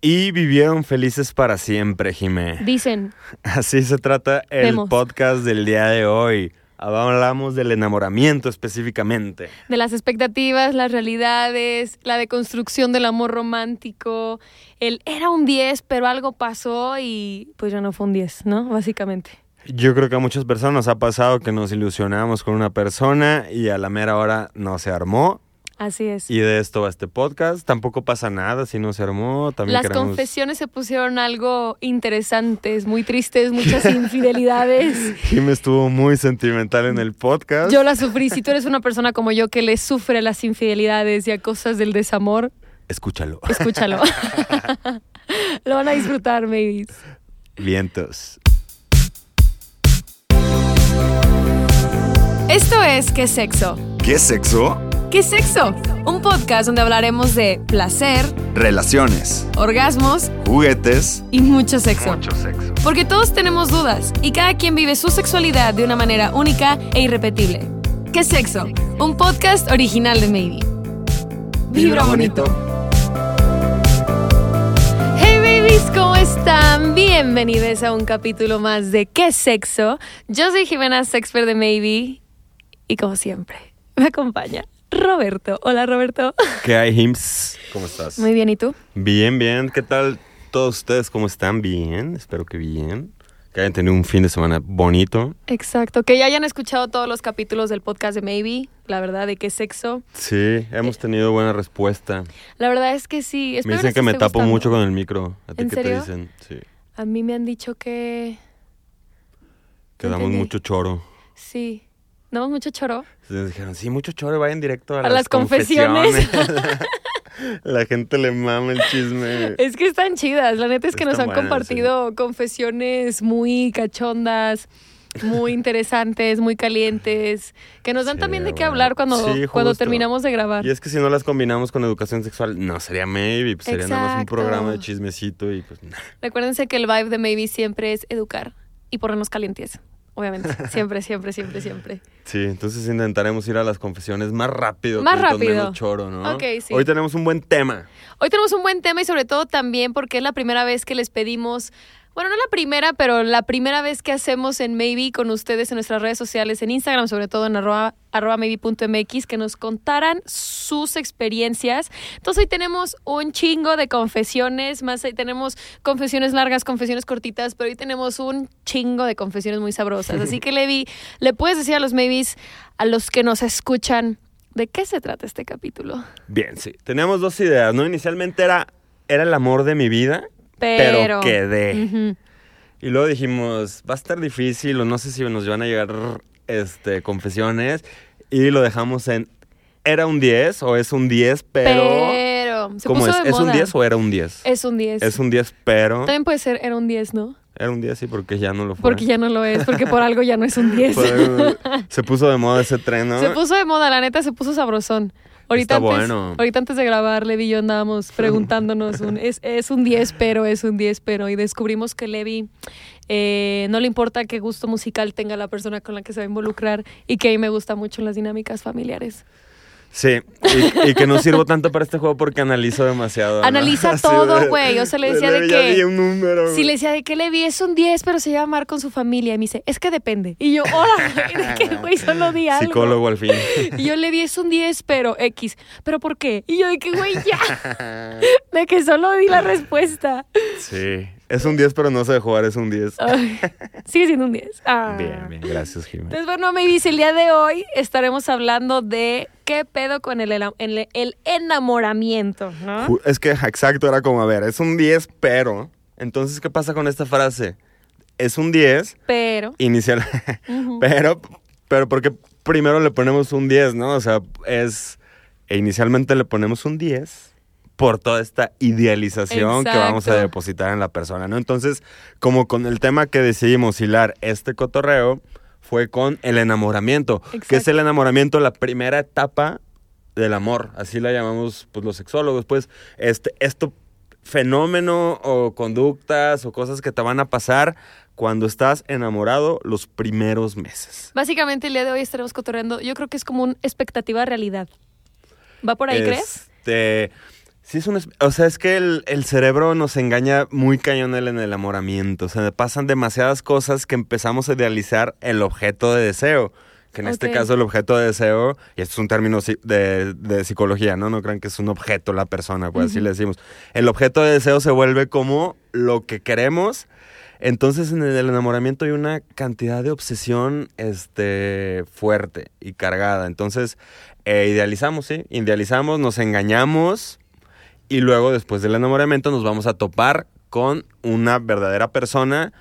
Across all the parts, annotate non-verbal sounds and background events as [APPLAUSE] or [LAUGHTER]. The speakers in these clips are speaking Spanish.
Y vivieron felices para siempre, Jimé. Dicen, [LAUGHS] Así se trata el Vemos. podcast del día de hoy. Hablamos del enamoramiento específicamente. de las expectativas, las realidades, la deconstrucción del amor romántico. El era un 10, pero algo pasó y pues ya no fue un 10, ¿no? Básicamente. Yo creo que a muchas personas nos ha pasado que nos ilusionamos con una persona y a la mera hora no se armó. Así es. Y de esto va este podcast. Tampoco pasa nada si no se armó. También Las queremos- confesiones se pusieron algo interesantes, muy tristes, muchas [LAUGHS] infidelidades. Jimé estuvo muy sentimental en el podcast. Yo la sufrí. Si tú eres una persona como yo que le sufre las infidelidades y a cosas del desamor, Escúchalo. escúchalo. [LAUGHS] Lo van a disfrutar, babies. Vientos. Esto es ¿Qué sexo? ¿Qué sexo? ¿Qué sexo? Un podcast donde hablaremos de placer, Relaciones, orgasmos juguetes, y mucho sexo. sexo. Porque todos tenemos dudas y cada quien vive su sexualidad de una manera única e irrepetible. ¿Qué sexo? Un podcast original de Maybe. Vibra bonito. Hey babies, ¿cómo están? Bienvenidos a un capítulo más de ¿Qué sexo? Yo soy Jimena, Sexpert de Maybe y como siempre me acompaña Roberto. Hola Roberto. [LAUGHS] ¿Qué hay, Hims? ¿Cómo estás? Muy bien, ¿y tú? Bien, bien. ¿Qué tal todos ustedes? ¿Cómo están? Bien. Espero que bien. Que hayan tenido un fin de semana bonito. Exacto, que ya hayan escuchado todos los capítulos del podcast de Maybe, la verdad, de qué sexo. Sí, hemos tenido buena respuesta. La verdad es que sí. Me dicen que me tapo gustando. mucho con el micro. ¿A ti ¿En qué serio? te dicen? Sí. A mí me han dicho que Que damos mucho choro. sí. ¿Damos mucho choro? Entonces dijeron, sí, mucho choro, vayan directo a, A las confesiones. [LAUGHS] La gente le mama el chisme. Es que están chidas. La neta es que nos han compartido confesiones muy cachondas, muy [LAUGHS] interesantes, muy calientes, que nos dan Sí, también de qué hablar cuando, Sí, cuando terminamos de grabar. Y es que si no las combinamos con educación sexual, no sería maybe, pues sería nada más un programa de chismecito y pues nah. Recuérdense que el vibe de Maybe siempre es educar y ponernos calientes. Obviamente. [LAUGHS] Siempre, siempre, siempre, siempre. Sí, entonces intentaremos ir a las confesiones más rápido. Más rápido. menos choro, ¿no? Ok, sí. Hoy tenemos un buen tema. Hoy tenemos un buen tema y sobre todo también porque es la primera vez que les pedimos, bueno, no la primera, pero la primera vez que hacemos en Maybe con ustedes en nuestras redes sociales, en Instagram, sobre todo en arroba, arroba maybe.mx, que nos contaran sus experiencias. Entonces hoy tenemos un chingo de confesiones, más ahí tenemos confesiones largas, confesiones cortitas, pero hoy tenemos un chingo de confesiones muy sabrosas. Así que Levi, le puedes decir a los Maybes, a los que nos escuchan, ¿de qué se trata este capítulo? Bien, sí. Teníamos dos ideas, ¿no? Inicialmente era, era el amor de mi vida, Pero, pero, quedé. Ujú. Y luego dijimos, va a estar difícil o no sé si nos van a llegar este, confesiones. Y lo dejamos en, era un 10 o es un 10, pero... Pero se ¿Cómo puso es? de ¿Es un moda. 10 o era un 10? Es un 10. Es un 10, pero... También puede ser, era un 10, ¿no? Era un 10, sí, porque ya no lo fue. Porque ya no lo es, porque por algo ya no es un 10. Fue- [LAUGHS] se puso de moda ese tren, ¿no? Se puso de moda, la neta, se puso sabrosón. Ahorita Está antes, bueno. ahorita antes de grabar, Levi y yo andábamos preguntándonos, un, es, es un 10, pero es un 10, pero. Y descubrimos que Levi eh, no le importa qué gusto musical tenga la persona con la que se va a involucrar y que a mí me gusta mucho las dinámicas familiares. Sí, y, y que no sirvo tanto para este juego porque analizo demasiado. ¿no? Analiza [LAUGHS] Así todo, de- güey. O sea, le decía de ya que- di un número. Si le decía de que Levi es un 10, pero se llama amar con su familia. Y me dice, es que depende. Y yo, hola, güey, de [LAUGHS] que, güey, solo di algo. Psicólogo al fin. Y yo Levi es un 10, pero X. ¿Pero por qué? Y yo de que, güey, ya. [LAUGHS] De que solo di la respuesta. Sí, es un 10, pero no sé jugar, es un 10. Ay, sigue siendo un 10. Ah. Bien, bien, gracias, Jiménez. Entonces, bueno, me dice, el día de hoy estaremos hablando de qué pedo con el, el, el enamoramiento, ¿no? Es que, exacto, era como, a ver, es un 10, pero... Entonces, ¿qué pasa con esta frase? Es un 10, Pero, inicial, [LAUGHS] pero, pero porque primero le ponemos un 10, ¿no? O sea, es, e inicialmente le ponemos un 10 por toda esta idealización que vamos a Exacto. depositar en la persona, ¿no? Entonces, como con el tema que decidimos hilar este cotorreo, fue con el enamoramiento. que es Exacto. el enamoramiento? La primera etapa del amor, así la llamamos pues, los sexólogos, pues, este, esto fenómeno o conductas o cosas que te van a pasar cuando estás enamorado los primeros meses. básicamente el día de hoy estaremos cotorreando. Yo creo que es como una expectativa realidad. ¿Va por ahí, crees? Este, Sí, es un... O sea, es que el, el cerebro nos engaña muy cañón en el enamoramiento. O sea, pasan demasiadas cosas que empezamos a idealizar el objeto de deseo. Que en este Ok. caso el objeto de deseo, y esto es un término de, de psicología, ¿no? No crean que es un objeto la persona, pues así le decimos. El objeto de deseo se vuelve como lo que queremos. Entonces en el enamoramiento hay una cantidad de obsesión este, fuerte y cargada. Entonces eh, idealizamos, sí, idealizamos, nos engañamos y luego después del enamoramiento nos vamos a topar con una verdadera persona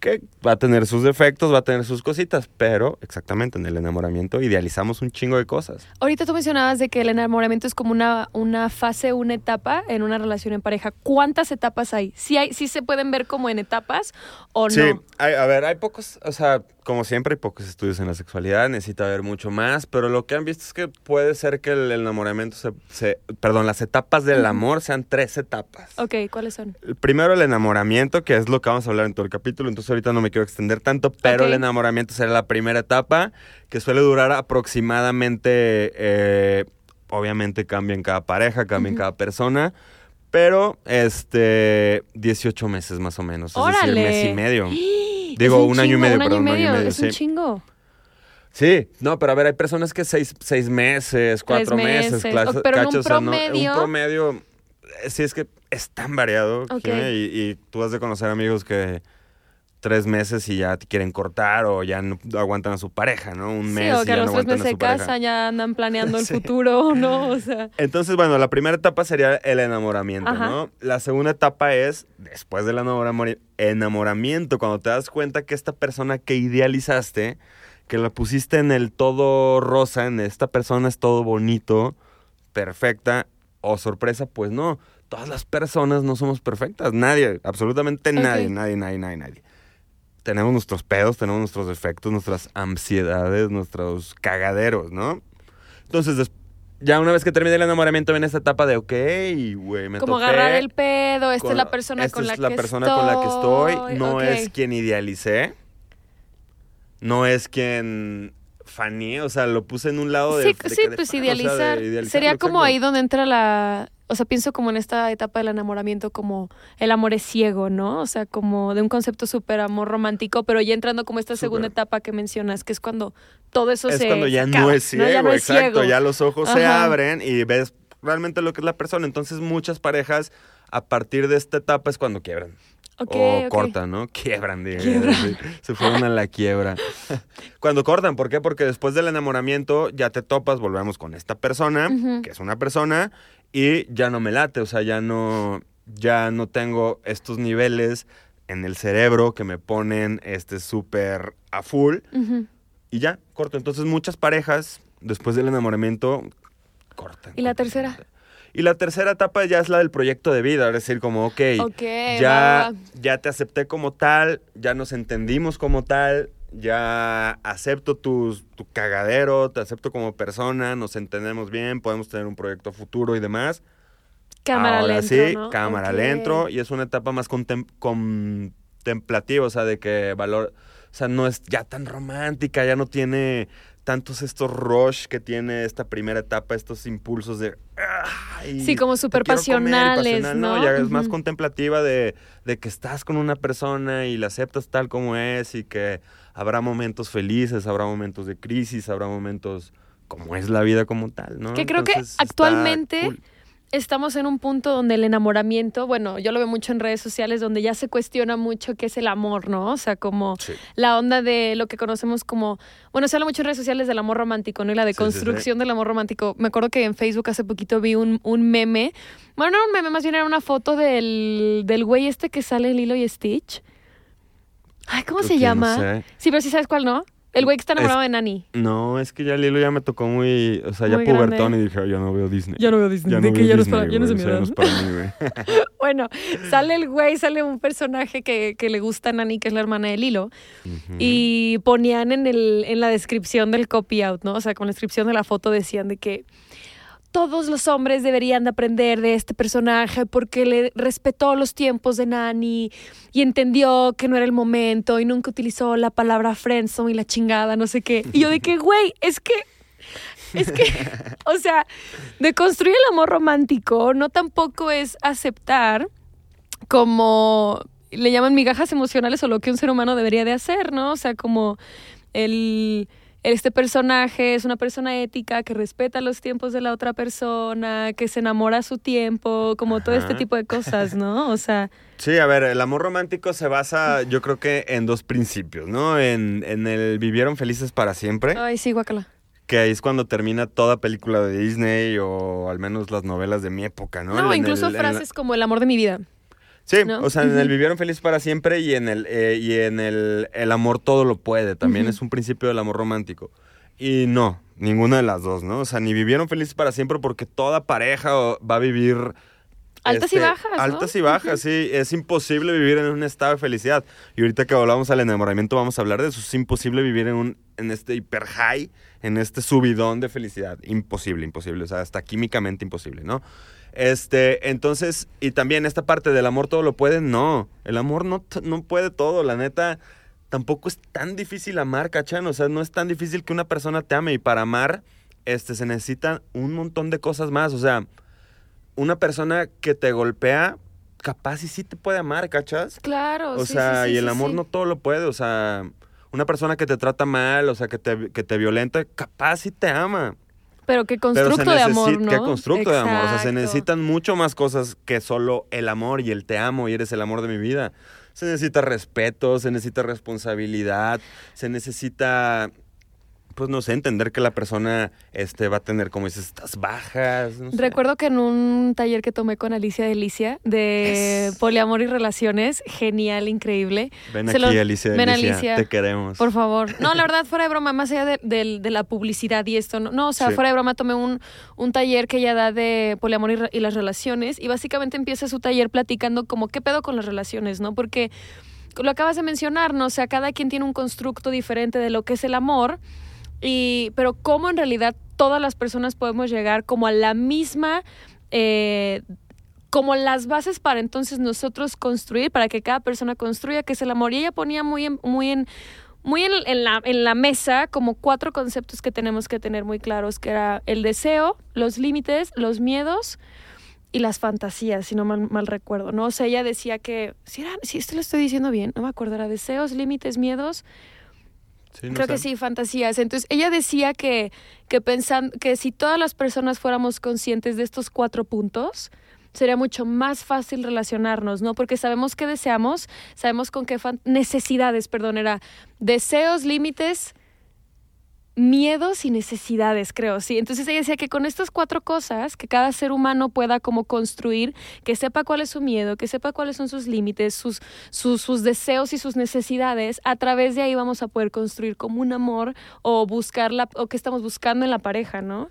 que va a tener sus defectos, va a tener sus cositas, pero exactamente en el enamoramiento idealizamos un chingo de cosas. Ahorita tú mencionabas de que el enamoramiento es como una, una fase, una etapa en una relación en pareja. ¿Cuántas etapas hay? ¿Sí, hay, sí se pueden ver como en etapas o Sí, no? hay- a ver, hay pocos, o sea, como siempre hay pocos estudios en la sexualidad, necesita haber mucho más, pero lo que han visto es que puede ser que el enamoramiento se, se- perdón, las etapas del amor sean tres etapas. Ok, ¿cuáles son? El Primero el enamoramiento, que es lo que vamos a hablar en todo el capítulo, entonces ahorita no me quiero extender tanto, pero el enamoramiento será la primera etapa, que suele durar aproximadamente, eh, obviamente cambia en cada pareja, cambia en Ujú. cada persona, pero este 18 meses más o menos, es ¡Órale! decir, mes y medio. [GASPS] Es Digo, un año y medio, un año perdón, y un año y medio, medio, es un chingo. Sí, no, pero a ver, hay personas que seis, seis meses, cuatro meses, meses, o- pero en un cachos, o sea, no- promedio- un promedio, eh, sí es que es tan variado, Ok. Jimé, y, y tú has de conocer amigos que tres meses y ya te quieren cortar o ya no aguantan a su pareja, ¿no? Un mes Sí, o y que a ya los no tres meses a se casan, ya andan planeando el [LAUGHS] Sí. futuro, ¿no? O sea, Entonces, bueno, la primera etapa sería el enamoramiento, Ajá. ¿no? La segunda etapa es, después del enamorami- enamoramiento, cuando te das cuenta que esta persona que idealizaste, que la pusiste en el todo rosa, en esta persona es todo bonito, perfecta, o sorpresa, pues no. Todas las personas no somos perfectas, nadie, absolutamente nadie, nadie, nadie, nadie, nadie. Tenemos nuestros pedos, tenemos nuestros defectos, nuestras ansiedades, nuestros cagaderos, ¿no? Entonces, ya una vez que termine el enamoramiento, viene esta etapa de, ok, güey, me como topé agarrar el pedo, esta con es la persona esta con la es la que persona estoy. con la que estoy, no es quien idealicé, no es quien faneé, o sea, lo puse en un lado de... Sí, de sí, que de pues o sea, idealizar. Sería como exacto. ahí donde entra la... O sea, pienso como en esta etapa del enamoramiento como el amor es ciego, ¿no? O sea, como de un concepto súper amor romántico, pero ya entrando como esta segunda etapa que mencionas, que es cuando todo eso es se cuando ya se no es ciego, Ya no es exacto, ciego. ya los ojos se abren y ves realmente lo que es la persona. Entonces muchas parejas a partir de esta etapa es cuando quiebran. O cortan, ¿no? Quiebran, sí, se fueron a la quiebra. [LAUGHS] Cuando cortan, ¿por qué? Porque después del enamoramiento ya te topas, volvemos con esta persona, que es una persona, y ya no me late, o sea, ya no, ya no tengo estos niveles en el cerebro que me ponen este súper a full, y ya, corto. Entonces muchas parejas, después del enamoramiento, cortan. ¿Y la tercera? Y la tercera etapa ya es la del proyecto de vida, es decir, como, ok, Ok, va, ya, va. ya te acepté como tal, ya nos entendimos como tal, ya acepto tus, tu cagadero, te acepto como persona, nos entendemos bien, podemos tener un proyecto futuro y demás. Cámara Ahora lento, sí, ¿no? cámara Ok. lento y es una etapa más contem- contemplativa, o sea, de que valor, o sea, no es ya tan romántica, ya no tiene tantos estos rush que tiene esta primera etapa, estos impulsos de... "Ay, Sí, como súper quiero comer", y pasionales, pasional, ¿no? Ya es más contemplativa de, de que estás con una persona y la aceptas tal como es y que habrá momentos felices, habrá momentos de crisis, habrá momentos como es la vida como tal, ¿no? Que creo que Entonces, actualmente cool. estamos en un punto donde el enamoramiento, bueno, yo lo veo mucho en redes sociales, donde ya se cuestiona mucho qué es el amor, ¿no? O sea, como Sí. la onda de lo que conocemos como, bueno, se habla mucho en redes sociales del amor romántico, ¿no? Y la de Sí, sí, sí. construcción del amor romántico. Me acuerdo que en Facebook hace poquito vi un, un meme, bueno, no era un meme, más bien era una foto del, del güey este que sale en Lilo y Stitch. Ay, ¿cómo se llama? no sé. Sí, pero sí sabes cuál, ¿no? El güey que está Es- enamorado de Nani. No, es que ya Lilo ya me tocó muy, o sea, ya pubertón y dije, "Ay, ya no veo Disney. Ya no veo Disney, Ya de no que ya no es para- ya no o sea, edad. no. [LAUGHS] [LAUGHS] Bueno, sale el güey, sale un personaje que, que le gusta a Nani, que es la hermana de Lilo, y ponían en, el, en la descripción del copy out, ¿no? O sea, con la descripción de la foto decían de que todos los hombres deberían de aprender de este personaje porque le respetó los tiempos de Nani y entendió que no era el momento y nunca utilizó la palabra friendzone y la chingada, no sé qué. Y yo de que, güey, es que Es que, [LAUGHS] o sea, de construir el amor romántico no tampoco es aceptar como le llaman migajas emocionales o lo que un ser humano debería de hacer, ¿no? O sea, como el este personaje es una persona ética que respeta los tiempos de la otra persona, que se enamora a su tiempo, como todo este tipo de cosas, ¿no? O sea, Sí, a ver, el amor romántico se basa, yo creo que en dos principios, ¿no? En, en el vivieron felices para siempre, ay, sí, guacala. que ahí es cuando termina toda película de Disney o al menos las novelas de mi época, ¿no? No, En incluso el- en la- frases como el amor de mi vida. Sí, ¿no? o sea, en el vivieron felices para siempre y en el eh, y en el el amor todo lo puede, también es un principio del amor romántico. Y no, ninguna de las dos, ¿no? O sea, ni vivieron felices para siempre porque toda pareja va a vivir Altas y este, bajas, ¿no? Altas y bajas, sí. Es imposible vivir en un estado de felicidad. Y ahorita que hablamos al enamoramiento vamos a hablar de eso. Es imposible vivir en un en este hiper high, en este subidón de felicidad. Imposible, imposible. O sea, hasta químicamente imposible, ¿no? Este, entonces, y también esta parte del amor todo lo puede, no. El amor no, no puede todo, la neta. Tampoco es tan difícil amar, ¿cachan? O sea, no es tan difícil que una persona te ame. Y para amar, este, se necesitan un montón de cosas más. O sea, una persona que te golpea, capaz y sí te puede amar, ¿cachas? Claro, O sí, sea, sí, sí, y el amor no todo lo puede. O sea, una persona que te trata mal, o sea, que te, que te violenta, capaz sí te ama. Pero qué Pero constructo de amor, ¿no? ¿Qué constructo de amor? O sea, se necesitan mucho más cosas que solo el amor y el te amo y eres el amor de mi vida. Se necesita respeto, se necesita responsabilidad, se necesita, pues no sé, entender que la persona este, va a tener, como dices, estas bajas. no sé. Recuerdo que en un taller que tomé con Alicia Delicia de poliamor y relaciones, genial, increíble. Ven se aquí, lo- Alicia, ven, Alicia, Alicia. te queremos. Por favor. No, la [LAUGHS] verdad, fuera de broma, más allá de, la publicidad y esto, no, no o sea, Sí. fuera de broma, tomé un, un taller que ella da de poliamor y, y las relaciones y básicamente empieza su taller platicando como qué pedo con las relaciones, ¿no? Porque lo acabas de mencionar, ¿no? O sea, cada quien tiene un constructo diferente de lo que es el amor, y, pero cómo en realidad todas las personas podemos llegar como a la misma... eh, como las bases para entonces nosotros construir, para que cada persona construya, que es el amor. Y ella ponía muy en, muy en, muy en, la mesa como cuatro conceptos que tenemos que tener muy claros, que era el deseo, los límites, los miedos y las fantasías, si no mal, mal recuerdo, ¿no? O sea, ella decía que, si, era, si esto lo estoy diciendo bien, no me acuerdo, era deseos, límites, miedos, Sí, no Creo que sí, fantasías. Entonces, ella decía que, que pensando que si todas las personas fuéramos conscientes de estos cuatro puntos, sería mucho más fácil relacionarnos, ¿no? Porque sabemos qué deseamos, sabemos con qué necesidades, perdón, era deseos, límites, miedos y necesidades, creo, sí. Entonces ella decía que con estas cuatro cosas, que cada ser humano pueda como construir, que sepa cuál es su miedo, que sepa cuáles son sus límites, sus, sus, sus deseos y sus necesidades, a través de ahí vamos a poder construir como un amor o buscar la, o que estamos buscando en la pareja, ¿no?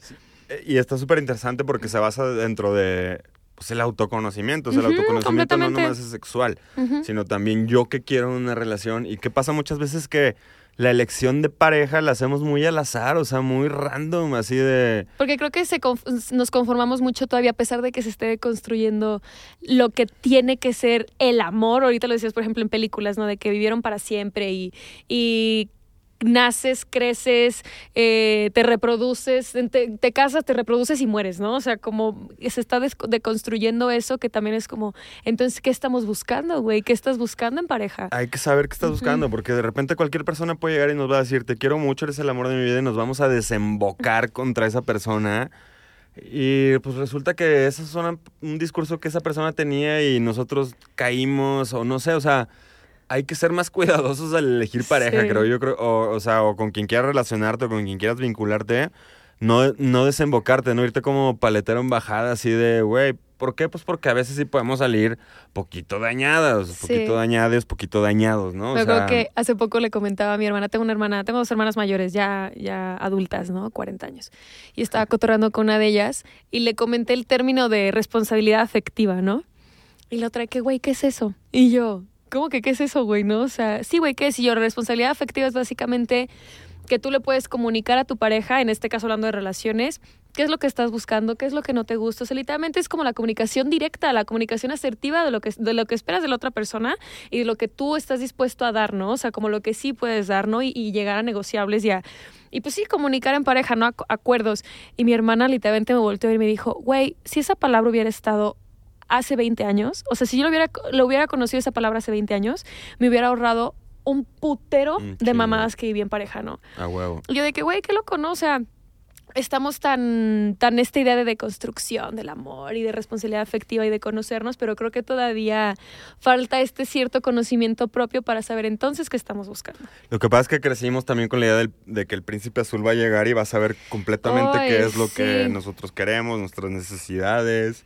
Eh, Y está súper interesante porque se basa dentro de pues, el autoconocimiento. O sea, el autoconocimiento no nomás es sexual, sino también yo que quiero una relación. Y que pasa muchas veces que la elección de pareja la hacemos muy al azar, o sea, muy random, así de... Porque creo que se conf- nos conformamos mucho todavía, a pesar de que se esté construyendo lo que tiene que ser el amor. Ahorita lo decías, por ejemplo, en películas, ¿no? De que vivieron para siempre y, y naces, creces, eh, te reproduces, te, te casas, te reproduces y mueres, ¿no? O sea, como se está deconstruyendo eso que también es como, entonces, ¿qué estamos buscando, güey? ¿Qué estás buscando en pareja? Hay que saber qué estás buscando, porque de repente cualquier persona puede llegar y nos va a decir, te quiero mucho, eres el amor de mi vida, y nos vamos a desembocar [LAUGHS] contra esa persona. Y pues resulta que ese es un discurso que esa persona tenía y nosotros caímos, o no sé, o sea, hay que ser más cuidadosos al elegir pareja, Sí. creo yo, creo, o, o sea, o con quien quieras relacionarte o con quien quieras vincularte, no, no desembocarte, no irte como paletero en bajada así de, güey, ¿por qué? Pues porque a veces sí podemos salir poquito dañados, Sí. poquito dañados, poquito dañados, ¿no? O Me sea, que hace poco le comentaba a mi hermana, tengo una hermana, tengo dos hermanas mayores, ya, ya adultas, ¿no? 40 años. Y estaba cotorreando con una de ellas y le comenté el término de responsabilidad afectiva, ¿no? Y la otra, que güey, ¿qué es eso? Y yo, ¿cómo que qué es eso, güey? ¿No? O sea, sí, güey, ¿qué es? Y yo, responsabilidad afectiva es básicamente que tú le puedes comunicar a tu pareja, en este caso hablando de relaciones, qué es lo que estás buscando, qué es lo que no te gusta. O sea, literalmente es como la comunicación directa, la comunicación asertiva de lo que, de lo que esperas de la otra persona y de lo que tú estás dispuesto a dar, ¿no? O sea, como lo que sí puedes dar, ¿no? Y, llegar a negociables y a... Y pues sí, comunicar en pareja, ¿no? Ac- acuerdos. Y mi hermana literalmente me volteó y me dijo, güey, si esa palabra hubiera estado hace 20 años, o sea, si yo lo hubiera, lo hubiera conocido esa palabra hace 20 años, me hubiera ahorrado un putero de mamadas que viví en pareja, ¿no? A huevo. Y yo de que, güey, qué loco, ¿no? O sea, estamos tan, tan esta idea de deconstrucción del amor y de responsabilidad afectiva y de conocernos, pero creo que todavía falta este cierto conocimiento propio para saber entonces qué estamos buscando. Lo que pasa es que crecimos también con la idea del- de que el príncipe azul va a llegar y va a saber completamente qué es lo que nosotros queremos, nuestras necesidades,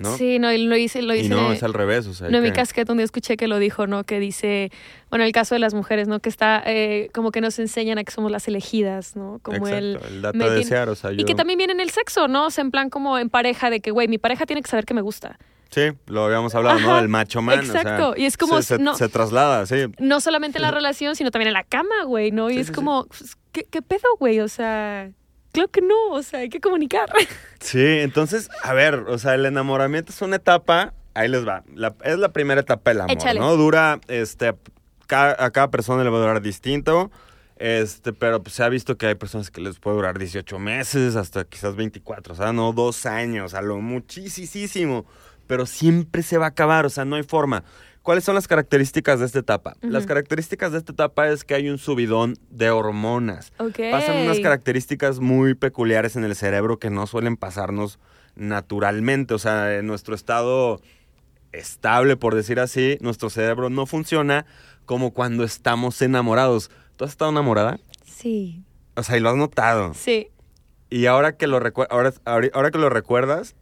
¿no? Sí, no, y lo hice, lo y hice. no, es al revés, o sea, No, en mi que- casquete un día escuché que lo dijo, ¿no? Que dice, bueno, el caso de las mujeres, ¿no? Que está, eh, como que nos enseñan a que somos las elegidas, ¿no? Como el... Exacto, el me de tiene- desear, o sea, Y yo... que también viene en el sexo, ¿no? O sea, en plan como en pareja, de que, güey, mi pareja tiene que saber que me gusta. Sí, lo habíamos hablado, ¿no? Del macho man, o sea, exacto, y es como se, se- no- se traslada, sí. No solamente en la [LAUGHS] relación, sino también en la cama, güey, ¿no? Y Sí, es sí, como, pues, ¿qué, ¿qué pedo, güey? O sea, claro que no, o sea, hay que comunicar. [LAUGHS] Sí, entonces, a ver, o sea, el enamoramiento es una etapa, ahí les va, la- es la primera etapa del amor, Échale. ¿no? Dura, este, ca- a cada persona le va a durar distinto, este, pero pues, se ha visto que hay personas que les puede durar 18 meses, hasta quizás 24, o sea, no dos años, a lo muchísimo, pero siempre se va a acabar, o sea, no hay forma. ¿Cuáles son las características de esta etapa? Las características de esta etapa es que hay un subidón de hormonas. ok. Pasan unas características muy peculiares en el cerebro que no suelen pasarnos naturalmente. O sea, en nuestro estado estable, por decir así, nuestro cerebro no funciona como cuando estamos enamorados. ¿Tú has estado enamorada? Sí, O sea, y lo has notado. sí. Y ahora que lo, ahora, ahora que lo recuerdas,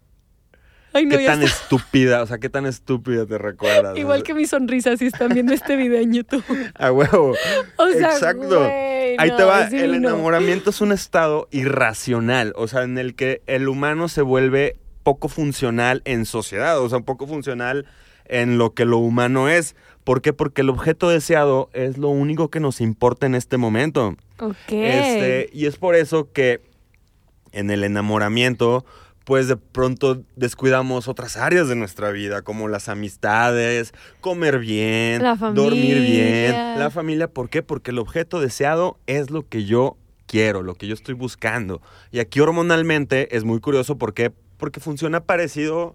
Ay, no, ¿qué tan está. estúpida? O sea, ¿qué tan estúpida te recuerdas? Igual que mi sonrisa si están viendo este video en YouTube. [LAUGHS] A huevo. O sea, Exacto. güey, Ahí no, te va, el enamoramiento es un estado irracional, o sea, en el que el humano se vuelve poco funcional en sociedad, o sea, poco funcional en lo que lo humano es. ¿Por qué? Porque el objeto deseado es lo único que nos importa en este momento. Ok. Este, y es por eso que en el enamoramiento, pues de pronto descuidamos otras áreas de nuestra vida, como las amistades, comer bien, dormir bien, la familia. ¿Por qué? Porque el objeto deseado es lo que yo quiero, lo que yo estoy buscando. Y aquí hormonalmente es muy curioso, ¿por qué? Porque funciona parecido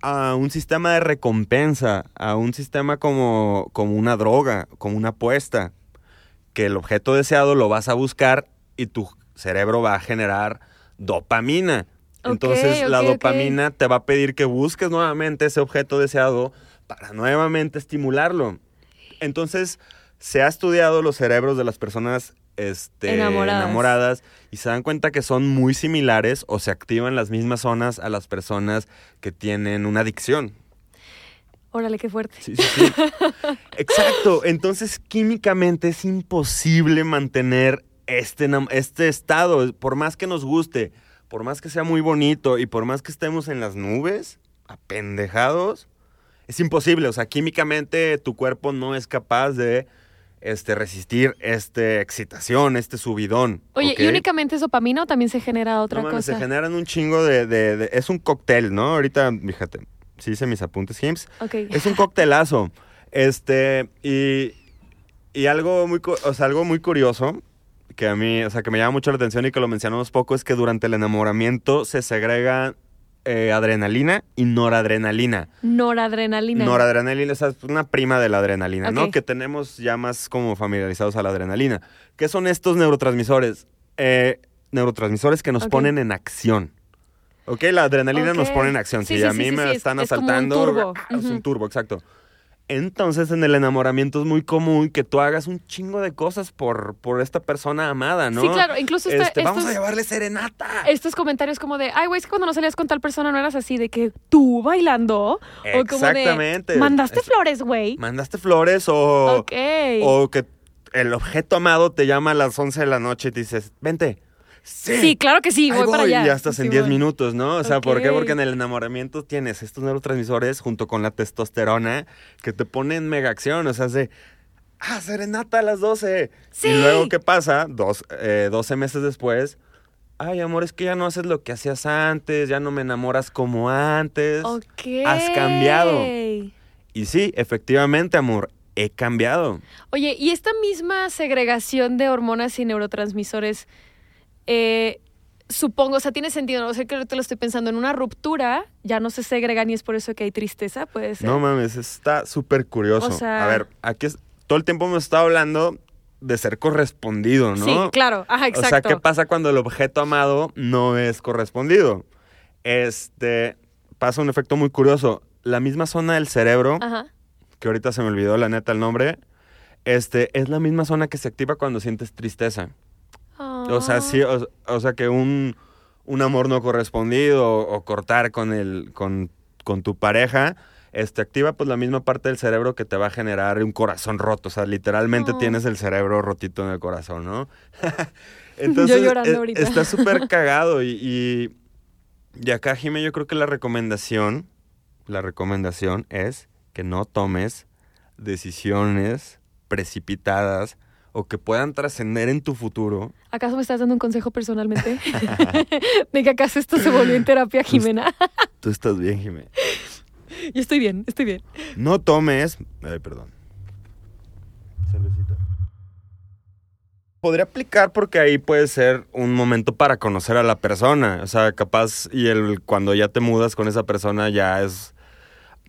a un sistema de recompensa, a un sistema como, como una droga, como una apuesta, que el objeto deseado lo vas a buscar y tu cerebro va a generar dopamina. Entonces la dopamina te va a pedir que busques nuevamente ese objeto deseado para nuevamente estimularlo. Entonces se ha estudiado los cerebros de las personas este, Enamoradas. enamoradas y se dan cuenta que son muy similares o se activan las mismas zonas a las personas que tienen una adicción. Órale, qué fuerte. Sí, sí, sí. [LAUGHS] Exacto. Entonces, químicamente es imposible mantener este, este estado. Por más que nos guste, por más que sea muy bonito y por más que estemos en las nubes, apendejados, es imposible. O sea, químicamente tu cuerpo no es capaz de este, resistir esta excitación, este subidón. Oye. ¿y únicamente es dopamina o también se genera otra No cosa? se generan un chingo de, de- de- Es un cóctel, ¿no? Ahorita, fíjate, sí hice mis apuntes, Hims. Ok. Es un coctelazo. Este, y, y algo muy, o sea, algo muy curioso que a mí, o sea, que me llama mucho la atención y que lo mencionamos poco es que durante el enamoramiento se segrega eh, adrenalina y noradrenalina. Noradrenalina. Noradrenalina, o sea, es una prima de la adrenalina, ¿no? Que tenemos ya más como familiarizados a la adrenalina. ¿Qué son estos neurotransmisores? Eh, neurotransmisores que nos ponen en acción. ¿Ok? La adrenalina nos pone en acción. Sí, si sí, a mí me es- están es como un asaltando, turbo. ah, es un turbo, exacto. Entonces, en el enamoramiento es muy común que tú hagas un chingo de cosas por, por esta persona amada, ¿no? Sí, claro. Incluso Este, vamos a llevarle serenata. estos comentarios como de, ay, güey, es que cuando no salías con tal persona no eras así, de que tú bailando. O como de, Exactamente. mandaste Es- flores, güey. Mandaste flores o... Ok. O que el objeto amado te llama a las 11 de la noche y te dices, vente. Sí, sí, claro que sí, voy, para allá. Y ya estás en Sí, 10 voy. minutos, ¿no? O sea, ¿por qué? Porque en el enamoramiento tienes estos neurotransmisores junto con la testosterona que te ponen mega acción. O sea, es de, ah, serenata a las 12. Sí. Y luego, ¿qué pasa? Dos, eh, 12 meses después, ay, amor, es que ya no haces lo que hacías antes, ya no me enamoras como antes. Ok. has cambiado. Y sí, efectivamente, amor, he cambiado. Oye, y esta misma segregación de hormonas y neurotransmisores, eh, supongo, o sea, tiene sentido, no sé que te lo estoy pensando, en una ruptura ya no se segregan y es por eso que hay tristeza, puede ser. No mames, está súper curioso. O sea- A ver, aquí es- todo el tiempo hemos estado hablando de ser correspondido, ¿no? Sí, claro, ajá, O exacto. sea, ¿qué pasa cuando el objeto amado no es correspondido? Este, pasa un efecto muy curioso. La misma zona del cerebro, Ajá. que ahorita se me olvidó la neta el nombre, este, es la misma zona que se activa cuando sientes tristeza. O sea, sí, o, o sea que un, un amor no correspondido o, o cortar con el, con, con tu pareja, este, activa pues la misma parte del cerebro que te va a generar un corazón roto. O sea, literalmente Oh. tienes el cerebro rotito en el corazón, ¿no? [LAUGHS] Entonces, llorando eh, ahorita. está súper [LAUGHS] cagado y, y, y acá, Jime, yo creo que la recomendación, la recomendación es que no tomes decisiones precipitadas o que puedan trascender en tu futuro ¿Acaso me estás dando un consejo personalmente? [LAUGHS] de que acaso esto se volvió en terapia, Jimena. [LAUGHS] Tú estás bien, Jimé. Yo estoy bien, estoy bien. No tomes. Ay, perdón. Saludcita. Podría aplicar porque ahí puede ser un momento para conocer a la persona. O sea, capaz, y el cuando ya te mudas con esa persona ya es.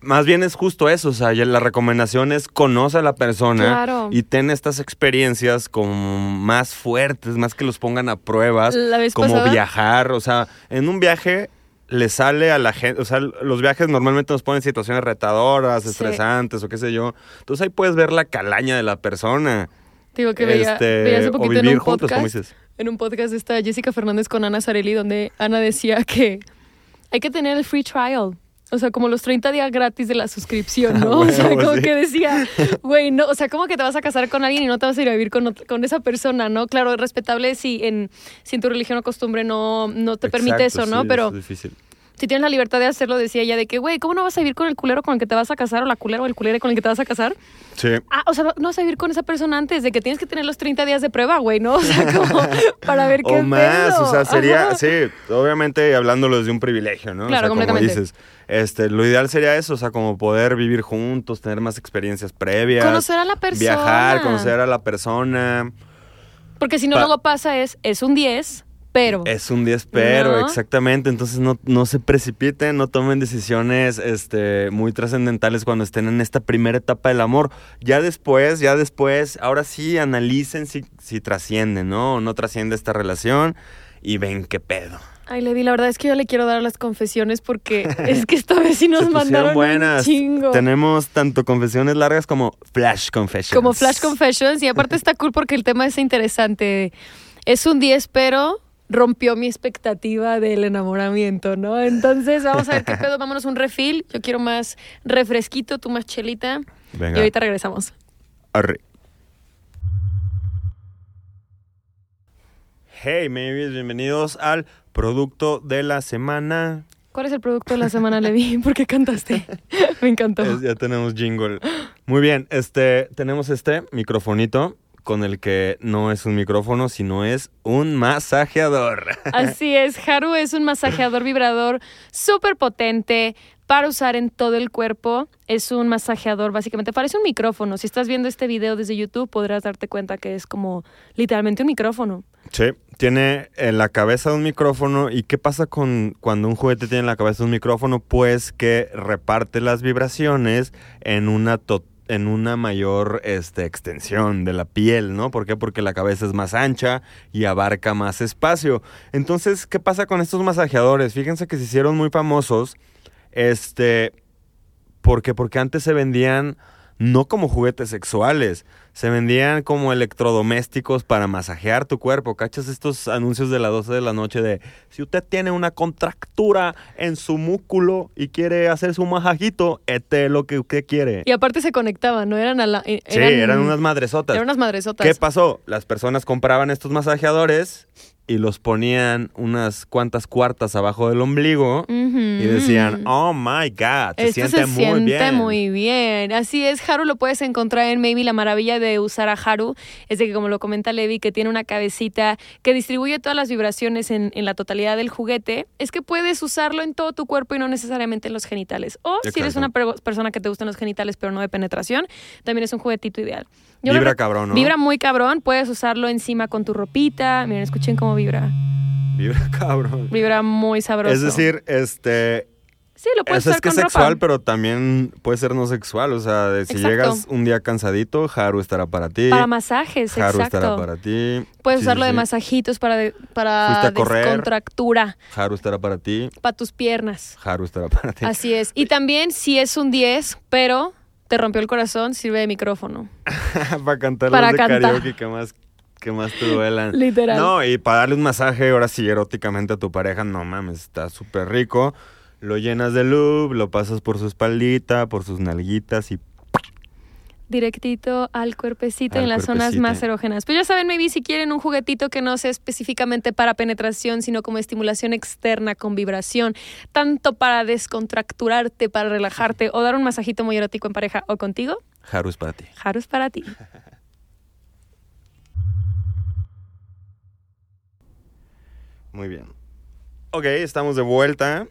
Más bien es justo eso. O sea, la recomendación es conoce a la persona Claro. y ten estas experiencias como más fuertes, más que los pongan a pruebas. La vez como pasada- viajar, o sea, en un viaje le sale a la gente, o sea, los viajes normalmente nos ponen en situaciones retadoras, Sí. estresantes o qué sé yo. Entonces ahí puedes ver la calaña de la persona. Digo que veía, Este, veía hace o poquito en vivir un juntos, podcast. como dices. En un podcast está Jessica Fernández con Ana Zarelli, donde Ana decía que hay que tener el free trial. O sea, como los 30 días gratis de la suscripción, ¿no? [LAUGHS] o sea, como sí. que decía, güey, no, o sea, como que te vas a casar con alguien y no te vas a ir a vivir con, con esa persona, ¿no? Claro, es respetable si en, si en tu religión o costumbre no, no te permite eso, ¿no? sí, Pero es difícil. Si tienes la libertad de hacerlo, decía ella, de que, güey, ¿cómo no vas a vivir con el culero con el que te vas a casar o la culera o el culero con el que te vas a casar? Sí. Ah, o sea, no vas a vivir con esa persona antes de que tienes que tener los 30 días de prueba, güey, ¿no? [LAUGHS] O sea, como para ver qué O más, pedo. o sea, sería, Ajá. sí, obviamente hablándolo desde un privilegio, ¿no? Claro, o sea, como completamente. dices, este, lo ideal sería eso, o sea, como poder vivir juntos, tener más experiencias previas. Conocer a la persona. Viajar, conocer a la persona. Porque si no, Pa- luego pasa es, es un 10, pero... Es un 10 pero, ¿No? exactamente. Entonces no, no se precipiten, no tomen decisiones este, muy trascendentales cuando estén en esta primera etapa del amor. Ya después, ya después, ahora sí analicen si, si trasciende, ¿no? O no trasciende esta relación y ven qué pedo. Ay, Levi, la verdad es que yo le quiero dar las confesiones porque [LAUGHS] es que esta vez sí nos mandaron buenas. un chingo. Tenemos tanto confesiones largas como flash confessions. Como Flash Confessions y aparte está cool porque el tema es interesante. Es un 10, pero rompió mi expectativa del enamoramiento, ¿no? Entonces, vamos a ver qué [LAUGHS] pedo, vámonos un refill. Yo quiero más refresquito, tú más chelita. Venga. Y ahorita regresamos. Arre. Hey, babies, bienvenidos al producto de la semana. ¿Cuál es el producto de la semana, Levi? [LAUGHS] ¿Por qué cantaste? [LAUGHS] Me encantó. Es- ya tenemos jingle. Muy bien, este, tenemos este microfonito con el que no es un micrófono, sino es un masajeador. [LAUGHS] Así es, Haru es un masajeador vibrador súper potente para usar en todo el cuerpo. Es un masajeador, básicamente parece un micrófono. Si estás viendo este video desde YouTube, podrás darte cuenta que es como literalmente un micrófono. Sí, tiene en la cabeza un micrófono. ¿Y qué pasa con cuando un juguete tiene en la cabeza un micrófono? Pues que reparte las vibraciones en una to- en una mayor este, extensión de la piel, ¿no? ¿Por qué? Porque la cabeza es más ancha y abarca más espacio. Entonces, ¿qué pasa con estos masajeadores? Fíjense que se hicieron muy famosos. Este. Porque, porque antes se vendían no como juguetes sexuales, se vendían como electrodomésticos para masajear tu cuerpo. ¿Cachas estos anuncios de las 12 de la noche de si usted tiene una contractura en su músculo y quiere hacer su masajito, este es lo que usted quiere? Y aparte se conectaban, ¿no? Eran a la. eh, sí, eran unas madresotas. Eran unas madresotas. ¿Qué pasó? Las personas compraban estos masajeadores y los ponían unas cuantas cuartas abajo del ombligo y decían, oh my God, se Esto siente se muy siente bien. muy bien. Así es, Haru lo puedes encontrar en Maybe. La maravilla de usar a Haru es de que, como lo comenta Levi, que tiene una cabecita que distribuye todas las vibraciones en, en la totalidad del juguete, es que puedes usarlo en todo tu cuerpo y no necesariamente en los genitales. O si eres una per- persona que te gustan los genitales pero no de penetración, también es un juguetito ideal. Yo Vibra cabrón, ¿no? Vibra muy cabrón, puedes usarlo encima con tu ropita. Miren, escuchen cómo vibra. Vibra [LAUGHS] cabrón. Vibra muy sabroso. Es decir, este, sí, lo puedes Eso es usar que es sexual, ropa. pero también puede ser no sexual. O sea, de si Exacto. llegas un día cansadito, Haru estará para ti. Para masajes, Haru exacto. estará para ti. Puedes Sí, usarlo sí, de masajitos para, de- para descontractura, Haru estará para ti. para tus piernas. Haru estará [LAUGHS] para ti. Así es. Y también si es un 10, pero te rompió el corazón, sirve de micrófono. [LAUGHS] para cantar Para las de cantar. karaoke que más, que más te duelan. Literal. No, y para darle un masaje ahora sí eróticamente a tu pareja, no mames, está súper rico. Lo llenas de lube, lo pasas por su espaldita, por sus nalguitas y Directito al cuerpecito Al en las zonas más erógenas. Pero ya saben, maybe si quieren un juguetito que no sea específicamente para penetración, sino como estimulación externa con vibración, tanto para descontracturarte, para relajarte o dar un masajito muy erótico en pareja o contigo, Haru es para ti. Haru es para ti. [LAUGHS] Muy bien. Ok, estamos de vuelta.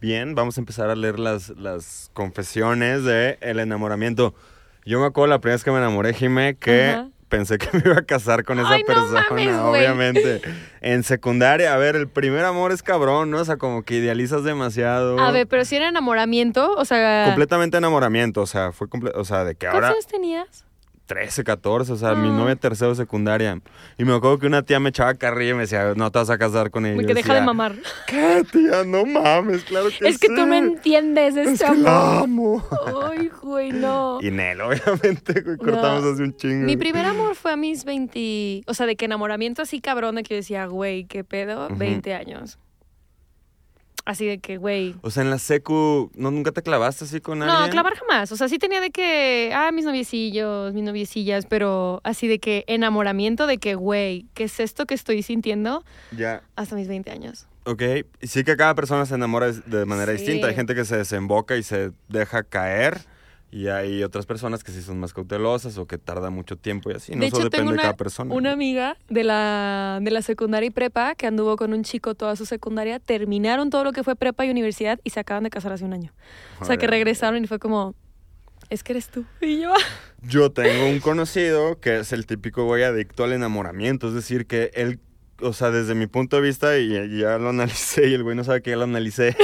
Bien, vamos a empezar a leer las, las confesiones de el enamoramiento. Yo me acuerdo la primera vez que me enamoré, Jime, que Ajá. pensé que me iba a casar con esa Ay, no persona, mames, [LAUGHS] obviamente. [LAUGHS] En secundaria, a ver, el primer amor es cabrón, ¿no? O sea, como que idealizas demasiado. A ver, pero si era enamoramiento, o sea... Completamente enamoramiento, o sea, fue comple- o sea, de que ¿Cuántos ahora años tenías? 13, 14, o sea, mi Ah. novia tercero secundaria. Y me acuerdo que una tía me echaba carrilla y me decía, no te vas a casar con ella. Que deja de mamar. ¿Qué, tía? No mames, claro que Es que sí. tú no entiendes Es este que la amor. amo. Ay, güey, no. Y Nel, obviamente, güey, cortamos No. hace un chingo. Mi primer amor fue a mis 20... O sea, de que enamoramiento así cabrón de que yo decía, güey, ¿qué pedo? Ujú. 20 años. Así de que, güey... O sea, en la secu, ¿no, ¿nunca te clavaste así con alguien? No, clavar jamás. O sea, sí tenía de que, ah, mis noviecillos, mis noviecillas, pero así de que enamoramiento de que, güey, ¿qué es esto que estoy sintiendo? Ya, Hasta mis 20 años. ok. Y sí que cada persona se enamora de manera Sí. distinta. Hay gente que se desemboca y se deja caer. Y hay otras personas que sí son más cautelosas o que tarda mucho tiempo y así. No, de eso depende tengo de una, cada persona. una amiga de la, de la secundaria y prepa que anduvo con un chico toda su secundaria, terminaron todo lo que fue prepa y universidad y se acaban de casar hace un año. O sea, que regresaron y fue como, es que eres tú. Y yo, [LAUGHS] Yo tengo un conocido que es el típico güey adicto al enamoramiento. Es decir, que él, o sea, desde mi punto de vista, y y ya lo analicé y el güey no sabe que ya lo analicé,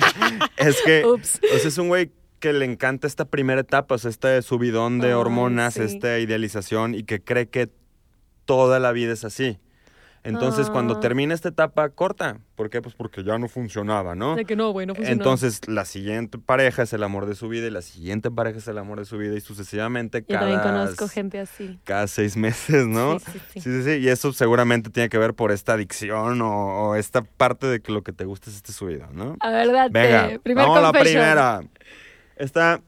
[LAUGHS] es que, ups. o sea, es un güey que le encanta esta primera etapa, o sea, este subidón de hormonas, sí. esta idealización y que cree que toda la vida es así. Entonces, cuando Ah. termina esta etapa, corta. ¿Por qué? Pues porque ya no funcionaba, ¿no? De que no, güey, no funcionó. Entonces, la siguiente pareja es el amor de su vida y la siguiente pareja es el amor de su vida y sucesivamente Yo cada, también conozco gente así. cada seis meses, ¿no? Sí, sí, sí. Sí, sí, sí. Y eso seguramente tiene que ver por esta adicción o, o esta parte de que lo que te gusta es este subido, ¿no? A ver, date. Venga, Primer vamos a la primera. Esta,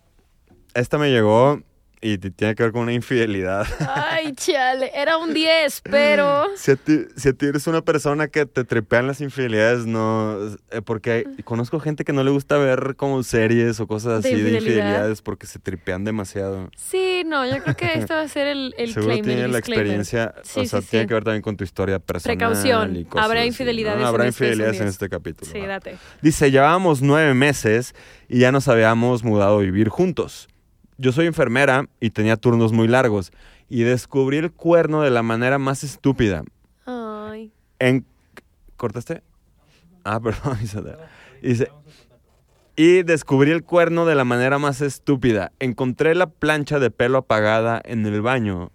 esta me llegó y tiene que ver con una infidelidad. Ay, [LAUGHS] chale, era un 10, pero... Si a, ti, si a ti eres una persona que te tripean las infidelidades, no. eh, porque conozco gente que no le gusta ver como series o cosas así de infidelidad. infidelidades porque se tripean demasiado. Sí, no, yo creo que este va a ser el, el Seguro claim, tiene el la experiencia, Sí, o sea, sí, tiene sí. que ver también con tu historia personal. Precaución, y cosas habrá infidelidades ¿no? Habrá en este, infidelidades en 10. este capítulo. Sí, date. Dice, llevábamos nueve meses y ya nos habíamos mudado a vivir juntos. Yo soy enfermera y tenía turnos muy largos y descubrí el cuerno de la manera más estúpida. Ay. En... ¿Cortaste? Ah, [LAUGHS] perdón. Isabel. Dice... Y descubrí el cuerno de la manera más estúpida. Encontré la plancha de pelo apagada en el baño.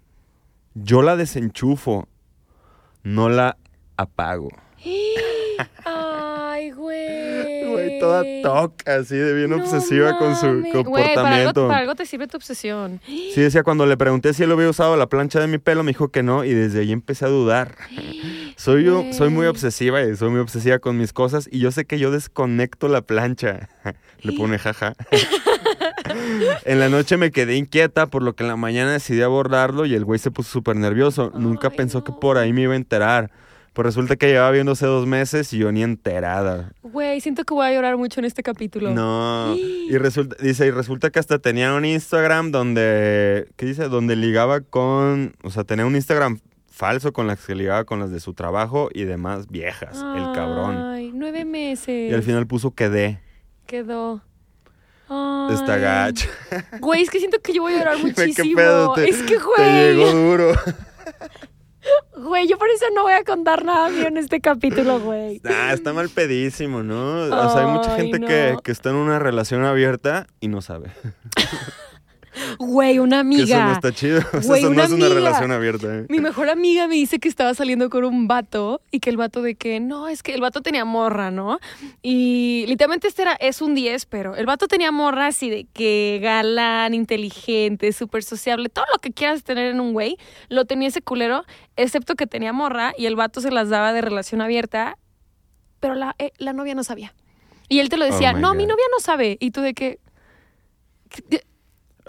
Yo la desenchufo. No la apago. [GASPS] Ay, güey. Güey, toda toca, así de bien No obsesiva con su mames. Güey, para algo, comportamiento. para algo te sirve tu obsesión. Sí, decía, cuando le pregunté si él había usado la plancha de mi pelo, me dijo que no, y desde ahí empecé a dudar. [GASPS] Soy yo, soy muy obsesiva y soy muy obsesiva con mis cosas, y yo sé que yo desconecto la plancha. [LAUGHS] Le pone jaja. [LAUGHS] en la noche me quedé inquieta, por lo que en la mañana decidí abordarlo y el güey se puso súper nervioso. Nunca Ay, pensó que no. por ahí me iba a enterar. Pues resulta que llevaba viéndose dos meses y yo ni enterada. Güey, siento que voy a llorar mucho en este capítulo. No. [GASPS] Y resulta, dice, y resulta que hasta tenía un Instagram donde, ¿qué dice? Donde ligaba con, o sea, tenía un Instagram falso con las que ligaba con las de su trabajo y demás viejas, el cabrón. Ay, nueve meses. Y al final puso quedé. Quedó. Está Ay. gacho. Güey, es que siento que yo voy a llorar [LAUGHS] muchísimo. ¿Qué pedo? Te, es que, te llegó güey. duro. [LAUGHS] Güey, yo por eso no voy a contar nada mío en este capítulo, güey. Ah, está mal pedísimo, ¿no? O sea, hay mucha gente no. que, que está en una relación abierta y no sabe. [LAUGHS] Güey, una amiga. eso no está chido. [LAUGHS] Güey, eso no una es una amiga. relación abierta. ¿eh? Mi mejor amiga me dice que estaba saliendo con un vato y que el vato de que no, es que el vato tenía morra, ¿no? Y literalmente este era, es un 10, pero el vato tenía morra así de que galán, inteligente, súper sociable, todo lo que quieras tener en un güey, lo tenía ese culero, excepto que tenía morra y el vato se las daba de relación abierta, pero la, eh, la novia no sabía. Y él te lo decía, Oh my no, mi novia no sabe. Y tú de que...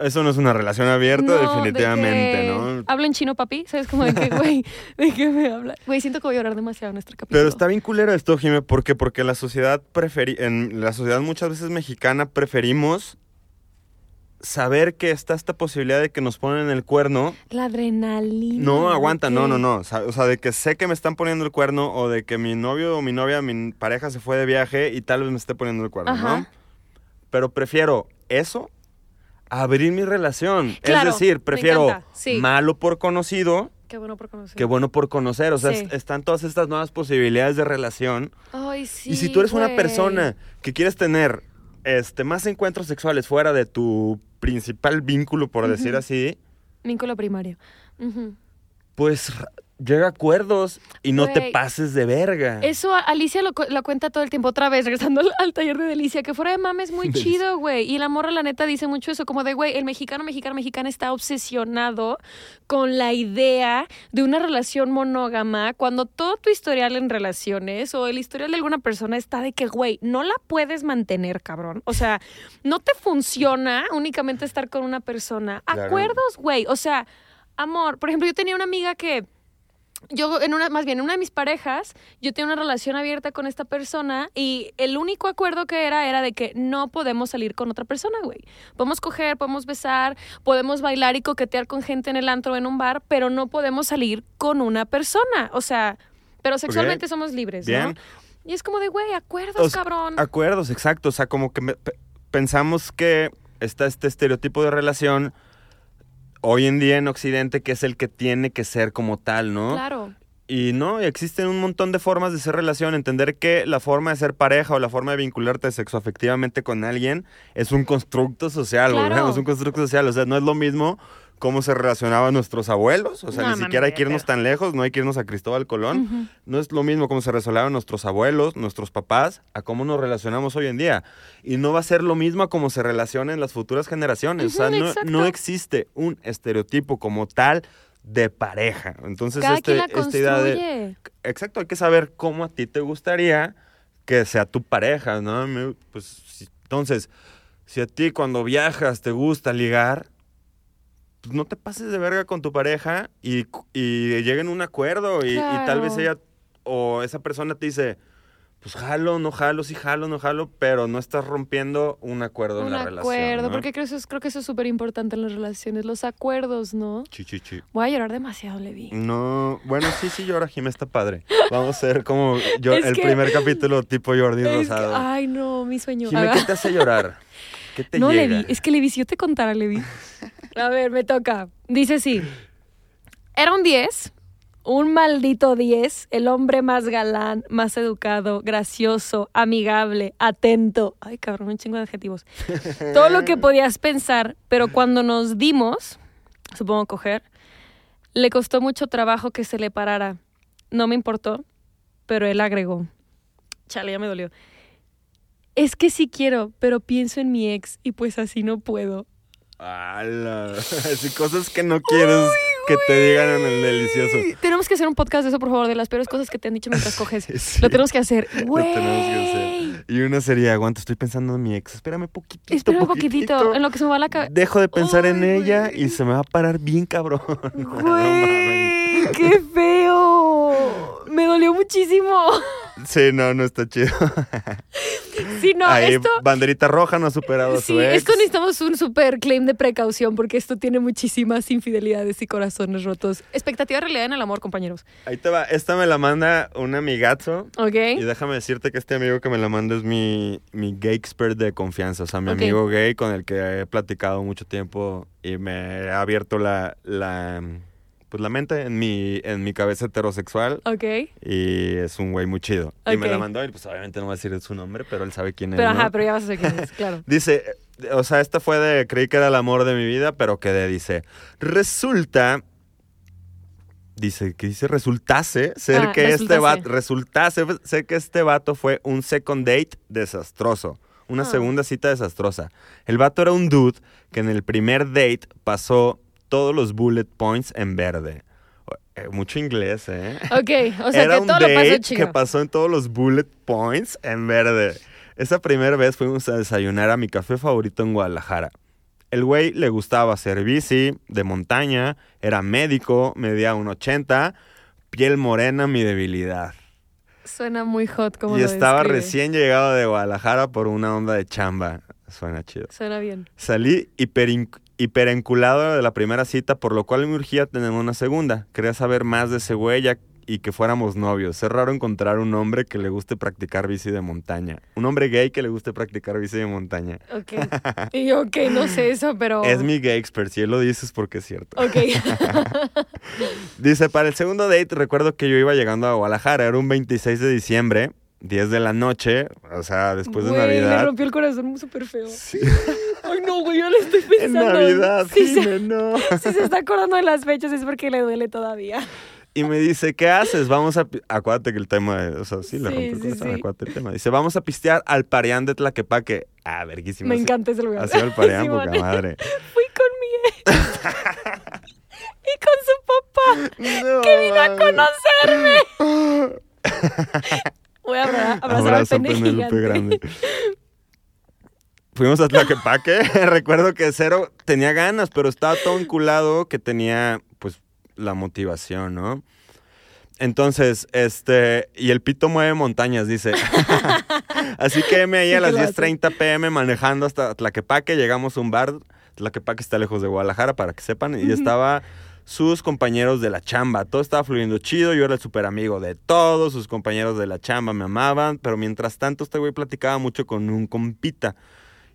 Eso no es una relación abierta, No, definitivamente, ¿no? Habla en chino, papi. ¿Sabes cómo de que, [LAUGHS] güey? ¿De qué me habla? Güey, siento que voy a llorar demasiado en este capítulo. Pero está bien culero esto, Jimé, ¿por qué? Porque la sociedad preferi en la sociedad muchas veces mexicana preferimos saber que está esta posibilidad de que nos ponen el cuerno. La adrenalina. No, aguanta, ¿de no, qué? no, no. O sea, de que sé que me están poniendo el cuerno o de que mi novio o mi novia, mi pareja se fue de viaje y tal vez me esté poniendo el cuerno, ¿no? Pero prefiero eso abrir mi relación. Claro, es decir, prefiero sí. malo por conocido Qué bueno por conocer. que bueno por conocer. O sea, Sí. están todas estas nuevas posibilidades de relación. Ay, sí. y si tú eres una persona que quieres tener este, más encuentros sexuales fuera de tu principal vínculo, por decir así, Vínculo primario. Pues llega a acuerdos y no te pases de verga. Eso a- Alicia lo, cu- lo cuenta todo el tiempo otra vez, [LAUGHS] regresando al, al taller de Delicia, que fuera de mames muy [LAUGHS] Delicia. chido, güey. Y la morra, la neta, dice mucho eso, como de, güey, el mexicano, mexicano, mexicana está obsesionado con la idea de una relación monógama cuando todo tu historial en relaciones o el historial de alguna persona está de que, güey, no la puedes mantener, cabrón. O sea, no te funciona únicamente estar con una persona. Claro. Acuerdos, güey. O sea, amor. Por ejemplo, yo tenía una amiga que yo en una, más bien en una de mis parejas, yo tenía una relación abierta con esta persona y el único acuerdo que era era de que no podemos salir con otra persona, güey. Podemos coger, podemos besar, podemos bailar y coquetear con gente en el antro o en un bar, pero no podemos salir con una persona. O sea, pero sexualmente somos libres, ¿no? Bien. Y es como de, güey, acuerdos, cabrón. Acuerdos, exacto. O sea, como que me- pe- pensamos que está este estereotipo de relación hoy en día en Occidente que es el que tiene que ser como tal, ¿no? Claro. Y no, existen un montón de formas de ser relación. Entender que la forma de ser pareja o la forma de vincularte sexoafectivamente con alguien es un constructo social, Claro. es un constructo social. O sea, no es lo mismo cómo se relacionaban nuestros abuelos. O sea, No, ni siquiera hay que irnos tan lejos, no hay que irnos a Cristóbal Colón. No es lo mismo cómo se relacionaban nuestros abuelos, nuestros papás, a cómo nos relacionamos hoy en día. Y no va a ser lo mismo a cómo se relacionen las futuras generaciones. o sea, no, existe un estereotipo como tal de pareja. Entonces, Cada este- esta idea de... Exacto, hay que saber cómo a ti te gustaría que sea tu pareja, ¿no? Pues, si- entonces, si a ti cuando viajas te gusta ligar, no te pases de verga con tu pareja y, y lleguen a un acuerdo y, y tal vez ella o esa persona te dice, pues jalo, no jalo, sí jalo, no jalo, pero no estás rompiendo un acuerdo en Un la acuerdo, relación. ¿no? porque creo, que eso es- creo que eso es súper importante en las relaciones, los acuerdos, ¿no? Chi, chi, chi. Voy a llorar demasiado, Levi. No, bueno, sí, sí llora, Jimé, está padre. Vamos a hacer como [LAUGHS] yo, el que- primer capítulo tipo Jordi que- Rosado. ay, no, mi sueño. Jimé. ¿qué te hace llorar? ¿Qué te no, llega? Levi, es que Levi, si yo te contara, Levi. A ver, me toca. Dice sí. Era un 10, un maldito 10, el hombre más galán, más educado, gracioso, amigable, atento. Ay, cabrón, un chingo de adjetivos. [LAUGHS] Todo lo que podías pensar, pero cuando nos dimos, supongo coger, le costó mucho trabajo que se le parara. No me importó, pero él agregó. Chale, ya me dolió. Es que sí quiero, pero pienso en mi ex y pues así no puedo. ¡Hala! Así [LAUGHS] cosas que no quieres que te digan en el delicioso. Tenemos que hacer un podcast de eso, por favor, de las peores cosas que te han dicho mientras coges. [LAUGHS] Sí, Lo tenemos que hacer. [LAUGHS] lo tenemos que hacer. Y una sería, aguanta, estoy pensando en mi ex. Espérame poquitito. Espera un poquitito, en lo que se me va la cabeza. Dejo de pensar en ella y se me va a parar bien cabrón. Güey, qué feo. me dolió muchísimo. Sí, no, no está chido. Sí, no, Ahí, esto... banderita roja no ha superado a Sí, su ex. esto necesitamos un super claim de precaución porque esto tiene muchísimas infidelidades y corazones rotos. Expectativa realidad en el amor, compañeros. Ahí te va. Esta me la manda un amigazo. ¿Ok? Y déjame decirte que este amigo que me la manda es mi, mi gay expert de confianza. O sea, mi amigo gay con el que he platicado mucho tiempo y me ha abierto la, la, pues la mente en mi, en mi cabeza heterosexual. Ok. Y es un güey muy chido. Y me la mandó y pues obviamente no voy a decir su nombre, pero él sabe quién es. Pero ¿no? ajá, pero ya vas a saber quién es, [LAUGHS] claro. Dice, eh, o sea, esta fue de, creí que era el amor de mi vida, pero quedé, dice, resulta, dice, que dice, resultase ser Ah, que este vato, resultase ser que este vato fue un second date desastroso, una Ah. segunda cita desastrosa. El vato era un dude que en el primer date pasó todos los bullet points en verde. Eh, Mucho inglés, ¿eh? Ok, o sea Era que un todo lo pasó date que chido. pasó en todos los bullet points en verde. Esa primera vez fuimos a desayunar a mi café favorito en Guadalajara. El güey le gustaba hacer bici, de montaña, era médico, medía 1,80, piel morena, mi debilidad. Suena muy hot como Y lo estaba describe. recién llegado de Guadalajara por una onda de chamba. Suena chido. Suena bien. Salí hiperin- hiperenculado de la primera cita, por lo cual me urgía tener una segunda. Quería saber más de ese güey ya- y que fuéramos novios. Es raro encontrar un hombre que le guste practicar bici de montaña. Un hombre gay que le guste practicar bici de montaña. Ok. [LAUGHS] Y yo, ok, no sé eso, pero... Es mi gay expert, si él lo dice es porque es cierto. Ok. [LAUGHS] Dice, para el segundo date recuerdo que yo iba llegando a Guadalajara, era un 26 de diciembre, 10 de la noche, o sea, después de Güey, Navidad. rompió el corazón súper feo. [LAUGHS] Ay, no, güey, yo le estoy En pensando. Navidad, Si se, no. [LAUGHS] si se está acordando de las fechas es porque le duele todavía. Y me dice, ¿qué haces? Vamos a... Acuérdate que el tema, o sea, sí, le Sí, rompió el sí, corazón, sí. acuérdate el tema. Dice, vamos a pistear al Parián de Tlaquepaque. Ah, verguísimo. Me encanta ese lugar. Así al Parián, [LAUGHS] Simón. poca madre. Fui con mi ex. y con su papá. No, que vino a conocerme. Voy a abra- abrazar al Abrazo pene gigante. grande. [LAUGHS] Fuimos a Tlaquepaque. [LAUGHS] Recuerdo que Cero tenía ganas, pero estaba todo enculado que tenía, pues, la motivación, ¿no? Entonces, este, y el pito mueve montañas, dice. [LAUGHS] Así que me ahí a las lo hace. 10.30 pm manejando hasta Tlaquepaque, llegamos a un bar. Tlaquepaque está lejos de Guadalajara, para que sepan, y estaba sus compañeros de la chamba. Todo estaba fluyendo chido, yo era el súper amigo de todos, sus compañeros de la chamba me amaban, pero mientras tanto este güey platicaba mucho con un compita.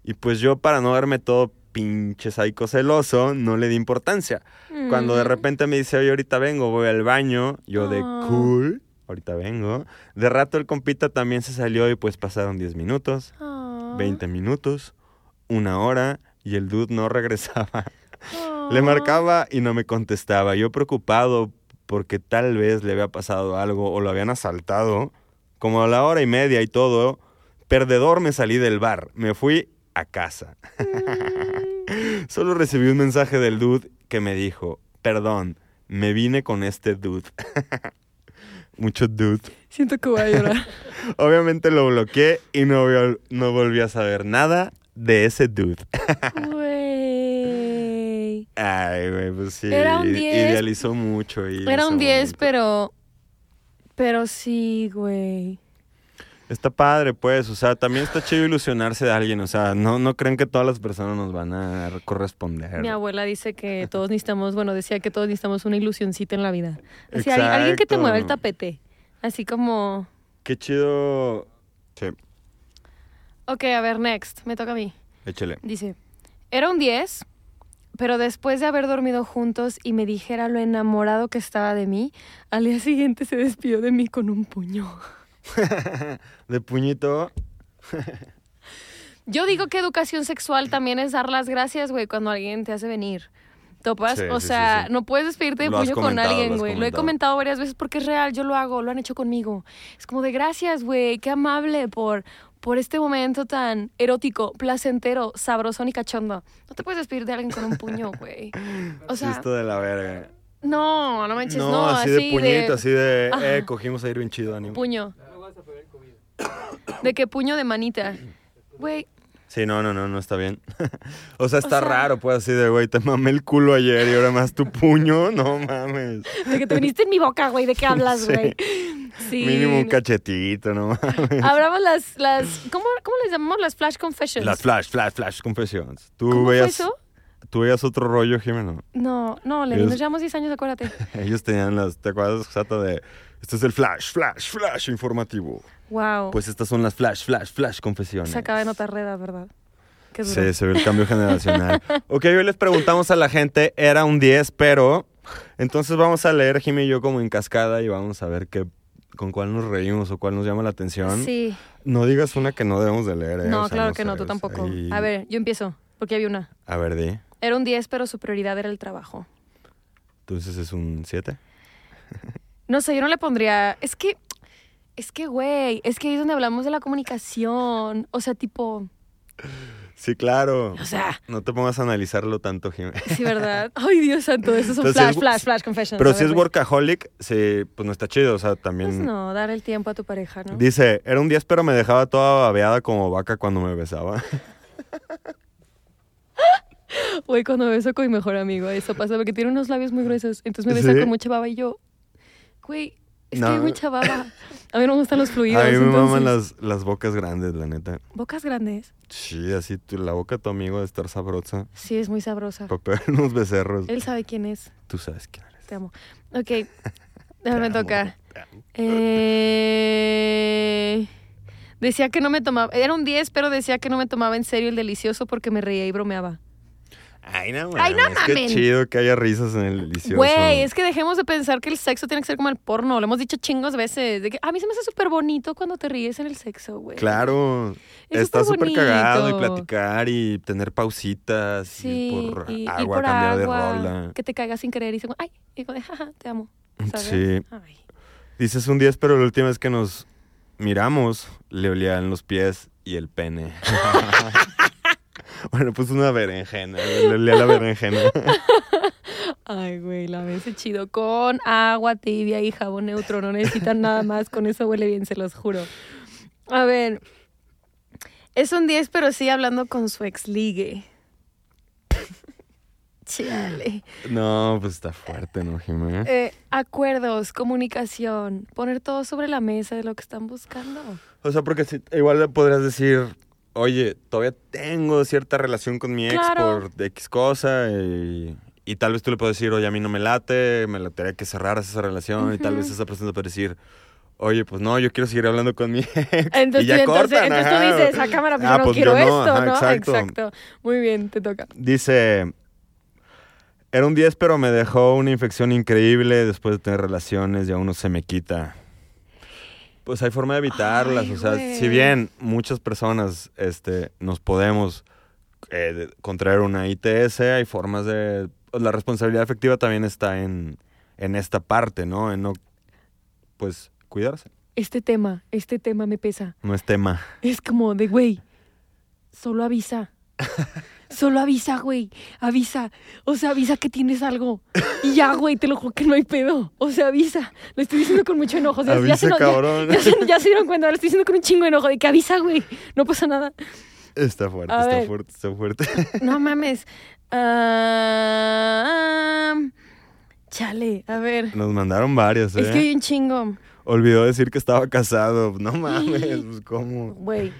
Y pues yo, para no verme todo pinche psycho celoso, no le di importancia. Cuando de Mm. repente me dice, oye, ahorita vengo, voy al baño, yo de Ah. cool, ahorita vengo. De rato el compita también se salió y pues pasaron 10 minutos, Ah. 20 minutos, una hora y el dude no [LAUGHS] regresaba. Le marcaba y no me contestaba. Yo preocupado porque tal vez le había pasado algo o lo habían asaltado. Como a la hora y media y todo, perdedor me salí del bar. Me fui a casa. [LAUGHS] Solo recibí un mensaje del dude que me dijo, perdón, me vine con este dude. [LAUGHS] Mucho dude. Siento que voy a llorar. [LAUGHS] Obviamente lo bloqueé y no, no volví a saber nada de ese dude. Ay, güey, pues sí. Era un i- 10. Idealizó mucho. y Era un 10, bonito. pero. Pero sí, güey. Está padre, pues. O sea, también está chido ilusionarse de alguien. O sea, no, no creen que todas las personas nos van a corresponder. Mi abuela dice que todos necesitamos, bueno, decía que todos necesitamos una ilusioncita en la vida. Así, hay alguien que te mueva el tapete. Así como. Qué chido. Sí, Ok, a ver, next. Me toca a mí. échale. Dice: Era un 10, pero después de haber dormido juntos y me dijera lo enamorado que estaba de mí, al día siguiente se despidió de mí con un puño. [LAUGHS] De puñito. [LAUGHS] Yo digo que educación sexual también es dar las gracias, güey, cuando alguien te hace venir. ¿Topas? Sí, o sí, sea, sí, no puedes despedirte de Lo puño con lo alguien, güey. Lo he comentado. comentado varias veces porque es real, yo lo hago, lo han hecho conmigo. Es como de gracias, güey, qué amable por, por este momento tan erótico, placentero, sabrosón y cachondo. No te puedes despedir de alguien con un puño, güey. O sea, esto de la verga. no, no manches, No, no, así, de puñito, así de. Eh, cogimos a ir bien chido, ánimo. Puño. De qué puño de manita. Güey, Sí, no, no, no, no está bien. [LAUGHS] o sea, está sea- raro, pues así de, güey, te mamé el culo ayer y ahora más tu puño, [LAUGHS] no mames. De que te viniste en mi boca, güey. ¿De qué [LAUGHS] hablas, güey? Sí. Mínimo un cachetito, no mames. Abramos las, las ¿cómo, ¿cómo les llamamos? Las flash confessions. Las flash, flash, flash confessions. ¿Tú ¿Cómo fue veías, eso? ¿Tú veías otro rollo, Jimeno? No, no, Ellos- nos llevamos 10 años, acuérdate. Ellos tenían las, ¿te acuerdas, Sato, de, este es el flash, flash, flash informativo? Wow. Pues estas son las flash, flash, flash confesiones. Se acaba de notar reda, ¿verdad? Qué duro. Sí, se ve el cambio generacional. [LAUGHS] ok, hoy les preguntamos a la gente, era un 10, pero... Entonces vamos a leer, Jimmy y yo, como en cascada y vamos a ver qué, con cuál nos reímos o cuál nos llama la atención. Sí. No digas una que no debemos de leer, ¿eh? No, O sea, claro que no, tú tampoco. y- A ver, yo empiezo, porque había una. A ver, di. Era un 10, pero su prioridad era el trabajo. Entonces es un 7. No sé, yo no le pondría. Es que. Es que, güey, es que ahí es donde hablamos de la comunicación. O sea, tipo. Sí, claro. O sea, No te pongas a analizarlo tanto, Jimmy. sí, ¿verdad? Ay, Dios santo, esos son Entonces, flash, es- flash, flash confessions. Pero si ver, es workaholic, sí, pues no está chido. O sea, también... Pues no, dar el tiempo a tu pareja, ¿no? Dice, era un 10, pero me dejaba toda babeada como vaca cuando me besaba. [LAUGHS] Güey, cuando beso con mi mejor amigo, eso pasa porque tiene unos labios muy gruesos. Entonces me besa ¿Sí? con mucha baba y yo, güey, es No. que hay mucha baba. [LAUGHS] A mí no me gustan los fluidos. A mí me entonces- maman las, las bocas grandes, la neta. Bocas grandes. Sí, así tu- la boca de tu amigo de estar sabrosa. Sí, es muy sabrosa. Para [LAUGHS] unos becerros. Él sabe quién es. Tú sabes quién eres. Te amo. Ok, [LAUGHS] déjame tocar. Eh, decía que no me tomaba, era un 10, pero decía que no me tomaba en serio el delicioso porque me reía y bromeaba. Ay, no mames. Ay, no Qué mamen. chido que haya risas en el delicioso. Güey, es que dejemos de pensar que el sexo tiene que ser como el porno. Lo hemos dicho chingos veces. De que a mí se me hace súper bonito cuando te ríes en el sexo, güey. Claro. Es Está súper cagado y platicar y tener pausitas Sí, y por y, y agua, por cambiar agua, de rola. Que te caigas sin querer y dices, ay, y digo, de, jaja, te amo. ¿sabes? Sí. Ay. Dices un 10, pero la última vez que nos miramos, le olían los pies y el pene. [LAUGHS] [LAUGHS] bueno, pues una berenjena. Le olía la berenjena. [LAUGHS] Ay, güey, la ves chido. Con agua tibia y jabón neutro. No necesitan nada más. Con eso huele bien, se los juro. A ver. Es un 10, pero sí hablando con su ex ligue. [LAUGHS] Chale. No, pues está fuerte, ¿no, Jimé? Eh, acuerdos, comunicación, poner todo sobre la mesa de lo que están buscando. O sea, porque si, igual le podrías decir, oye, todavía tengo cierta relación con mi ex Claro. por X cosa y, y tal vez tú le puedes decir, oye, a mí no me late, me latería que cerraras esa relación y tal vez esa persona te puede decir, oye, pues no, yo quiero seguir hablando con mi ex. Entonces, y ya entonces, cortan, entonces tú dices, a cámara, pues Ah, yo no pues quiero yo no, esto, ajá, ¿no? exacto. Muy bien, te toca. Dice, era un 10, pero me dejó una infección increíble después de tener relaciones y aún no se me quita. Pues hay forma de evitarlas, Ay, o sea, güey. si bien muchas personas este, nos podemos eh, contraer una ITS, hay formas de... pues, la responsabilidad efectiva también está en, en esta parte, ¿no? En no, pues, cuidarse. Este tema, este tema me pesa. No es tema. Es como de, güey, solo avisa. [LAUGHS] Solo avisa, güey. Avisa. O sea, avisa que tienes algo. Y ya, güey, te lo juro que no hay pedo. O sea, avisa. Lo estoy diciendo con mucho enojo. O sea, ya, Avisa, se, ya- cabrón. ya se- ya se dieron cuenta. Lo estoy diciendo con un chingo de enojo. De que avisa, güey. No pasa nada. Está fuerte, A está ver. fuerte, está fuerte. No mames. Ah, chale, a ver. Nos mandaron varios, ¿eh? Es que hay un chingo. Olvidó decir que estaba casado. No mames, pues cómo. Güey.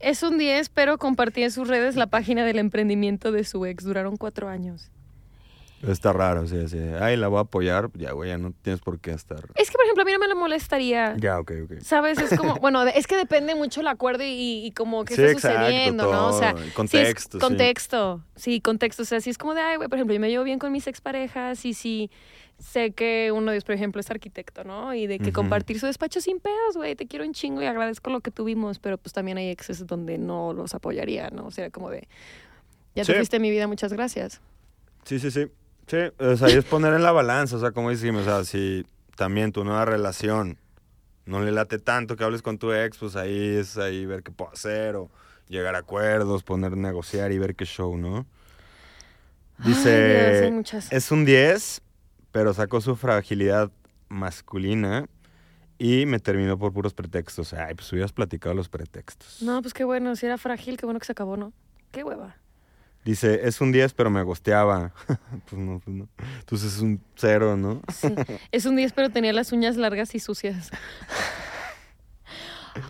Es un 10, pero compartí en sus redes la página del emprendimiento de su ex. Duraron cuatro años. Está raro, sí, sí. Ay, la voy a apoyar. Ya, güey, ya no tienes por qué estar. Es que, por ejemplo, a mí no me lo molestaría. Ya, ok, ok. ¿Sabes? Es como, bueno, es que depende mucho el acuerdo y, y como Sí, está exacto, sucediendo, ¿no? O sea, el si es contexto, sí. contexto, sí, contexto. O sea, si es como de, ay, güey, por ejemplo, yo me llevo bien con mis exparejas y si sé que uno de ellos, por ejemplo, es arquitecto, ¿no? Y de que compartir su despacho sin pedos, güey, te quiero un chingo y agradezco lo que tuvimos, pero pues también hay exes donde no los apoyaría, ¿no? O sea, como de, ya te fuiste mi vida, muchas gracias. Sí, sí, sí. Sí, o sea, ahí es poner en la balanza, o sea, como decimos, o sea, si también tu nueva relación no le late tanto que hables con tu ex, pues ahí es ahí ver qué puedo hacer o llegar a acuerdos, poner negociar y ver qué show, ¿no? Ay, Dios, Dice, muchas. es un 10, pero sacó su fragilidad masculina y me terminó por puros pretextos. Ay, pues hubieras platicado los pretextos. No, pues qué bueno, si era frágil, qué bueno que se acabó, ¿no? Qué hueva. Dice, es un 10, pero me gosteaba. [LAUGHS] pues no, pues no. Entonces es un cero, ¿no? Sí. Es un 10, pero tenía las uñas largas y sucias.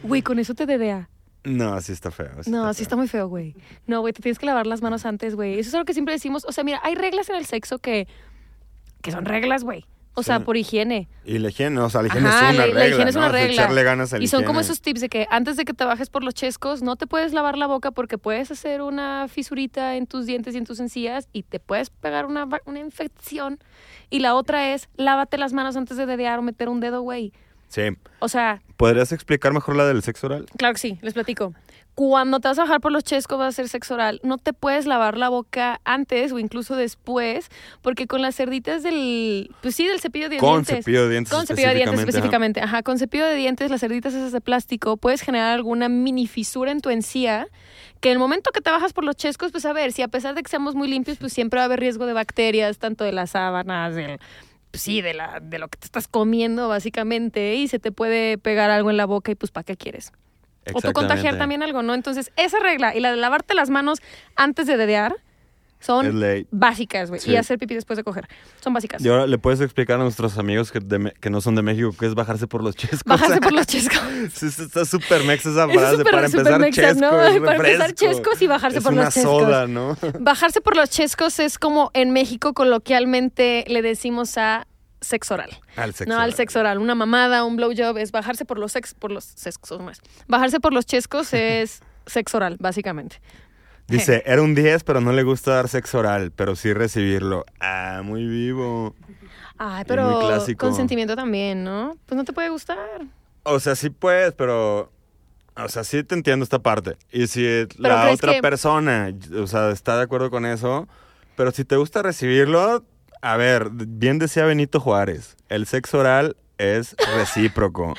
Güey, con eso te dedea. No, así está feo. No, sí feo. está muy feo, güey. No, güey, te tienes que lavar las manos antes, güey. Eso es algo que siempre decimos. O sea, mira, hay reglas en el sexo que, que son reglas, güey. O sea, por higiene. Y la higiene, o sea, la higiene Ajá, es una la- la regla. higiene es una regla. echarle ganas a la Y son como esos tips de que antes de que te bajes por los chescos, no te puedes lavar la boca porque puedes hacer una fisurita en tus dientes y en tus encías y te puedes pegar una, una infección. Y la otra es, lávate las manos antes de dedear o meter un dedo, güey. Sí. O sea, ¿Podrías explicar mejor la del sexo oral? Claro que sí, les platico. Cuando te vas a bajar por los chescos, vas a hacer sexo oral, no te puedes lavar la boca antes o incluso después, porque con las cerditas del, pues sí, del cepillo de Con dientes. cepillo de dientes Con cepillo de dientes específicamente, específicamente. Ajá, con cepillo de dientes, las cerditas esas de plástico, puedes generar alguna mini fisura en tu encía, que en el momento que te bajas por los chescos, pues a ver, si a pesar de que seamos muy limpios, pues siempre va a haber riesgo de bacterias, tanto de las sábanas, del, pues sí, de, la, de lo que te estás comiendo, básicamente, y se te puede pegar algo en la boca y pues ¿para qué quieres? O tú contagiar también algo, ¿no? Entonces, esa regla y la de lavarte las manos antes de dedear Es son básicas, güey. Sí. Y hacer pipí después de coger. Son básicas. Y ahora le puedes explicar a nuestros amigos que, de que no son de México que es bajarse por los chescos. Bajarse por [LAUGHS] los chescos. Sí, está súper mexa esa Es frase. súper- para súper empezar, mexa, chesco. ¿no? es Para empezar, chescos y bajarse es por una los chescos. soda, ¿no? Bajarse por los chescos es como en México coloquialmente le decimos a sexo oral. Al sexo. no, al sexo oral. Una mamada, un blowjob es bajarse por los sex, por los sexos, es. Bajarse por los chescos [LAUGHS] es sexo oral, básicamente. Dice, [LAUGHS] era un 10, pero no le gusta dar sexo oral, pero sí recibirlo. Ah, muy vivo. Ay, pero consentimiento también, ¿no? Pues no te puede gustar. O sea, sí puedes, pero... O sea, sí te entiendo esta parte. Y si la otra que- persona, o sea, está de acuerdo con eso, pero si te gusta recibirlo, a ver, bien decía Benito Juárez, el sexo oral es recíproco.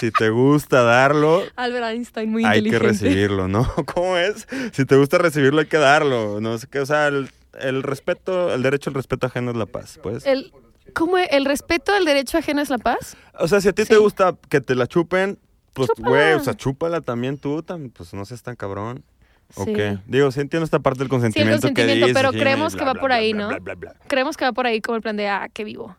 si te gusta darlo, Albert Einstein, muy hay que recibirlo, ¿no? [LAUGHS] ¿Cómo es? Si te gusta recibirlo, hay que darlo. No sé qué, o sea, el, el respeto, el derecho al respeto ajeno es la paz, pues. El, ¿Cómo? ¿El respeto al derecho ajeno es la paz? O sea, si a ti te gusta que te la chupen, pues, güey, o sea, chúpala también tú, pues no seas tan cabrón. ¿O Sí. qué? Digo, sí entiendo esta parte del consentimiento, consentimiento, que dices, pero sí, creemos bla, que va bla, por ahí, bla, ¿no? Creemos que va por ahí como el plan de, ah, qué vivo.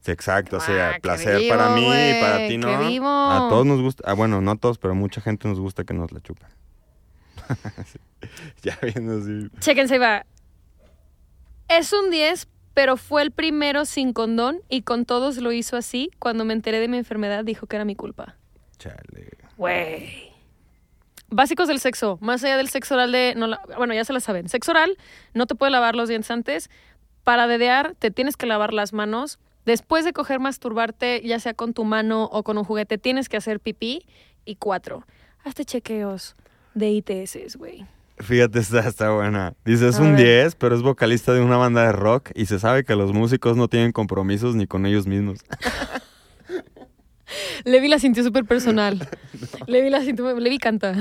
Sí, exacto, o Ah, sea, qué placer vivo, para mí y para ti, ¿no? vivo. A todos nos gusta, ah, bueno, no a todos, pero mucha gente nos gusta que nos la chupen. [LAUGHS] Sí. Ya viendo así. Chéquense, va. Es un 10, pero fue el primero sin condón y con todos lo hizo así. Cuando me enteré de mi enfermedad, dijo que era mi culpa. Chale. Güey. Básicos del sexo, más allá del sexo oral de... No bueno, ya se la saben. Sexo oral, no te puede lavar los dientes antes. Para dedear, te tienes que lavar las manos. Después de coger, masturbarte, ya sea con tu mano o con un juguete, tienes que hacer pipí. Y cuatro, hazte chequeos de ITS, güey. Fíjate, está, está buena. Dice, es A un ver. 10, pero es vocalista de una banda de rock y se sabe que los músicos no tienen compromisos ni con ellos mismos. [LAUGHS] Levi la sintió súper personal. [LAUGHS] Levi la sintió... Levi canta.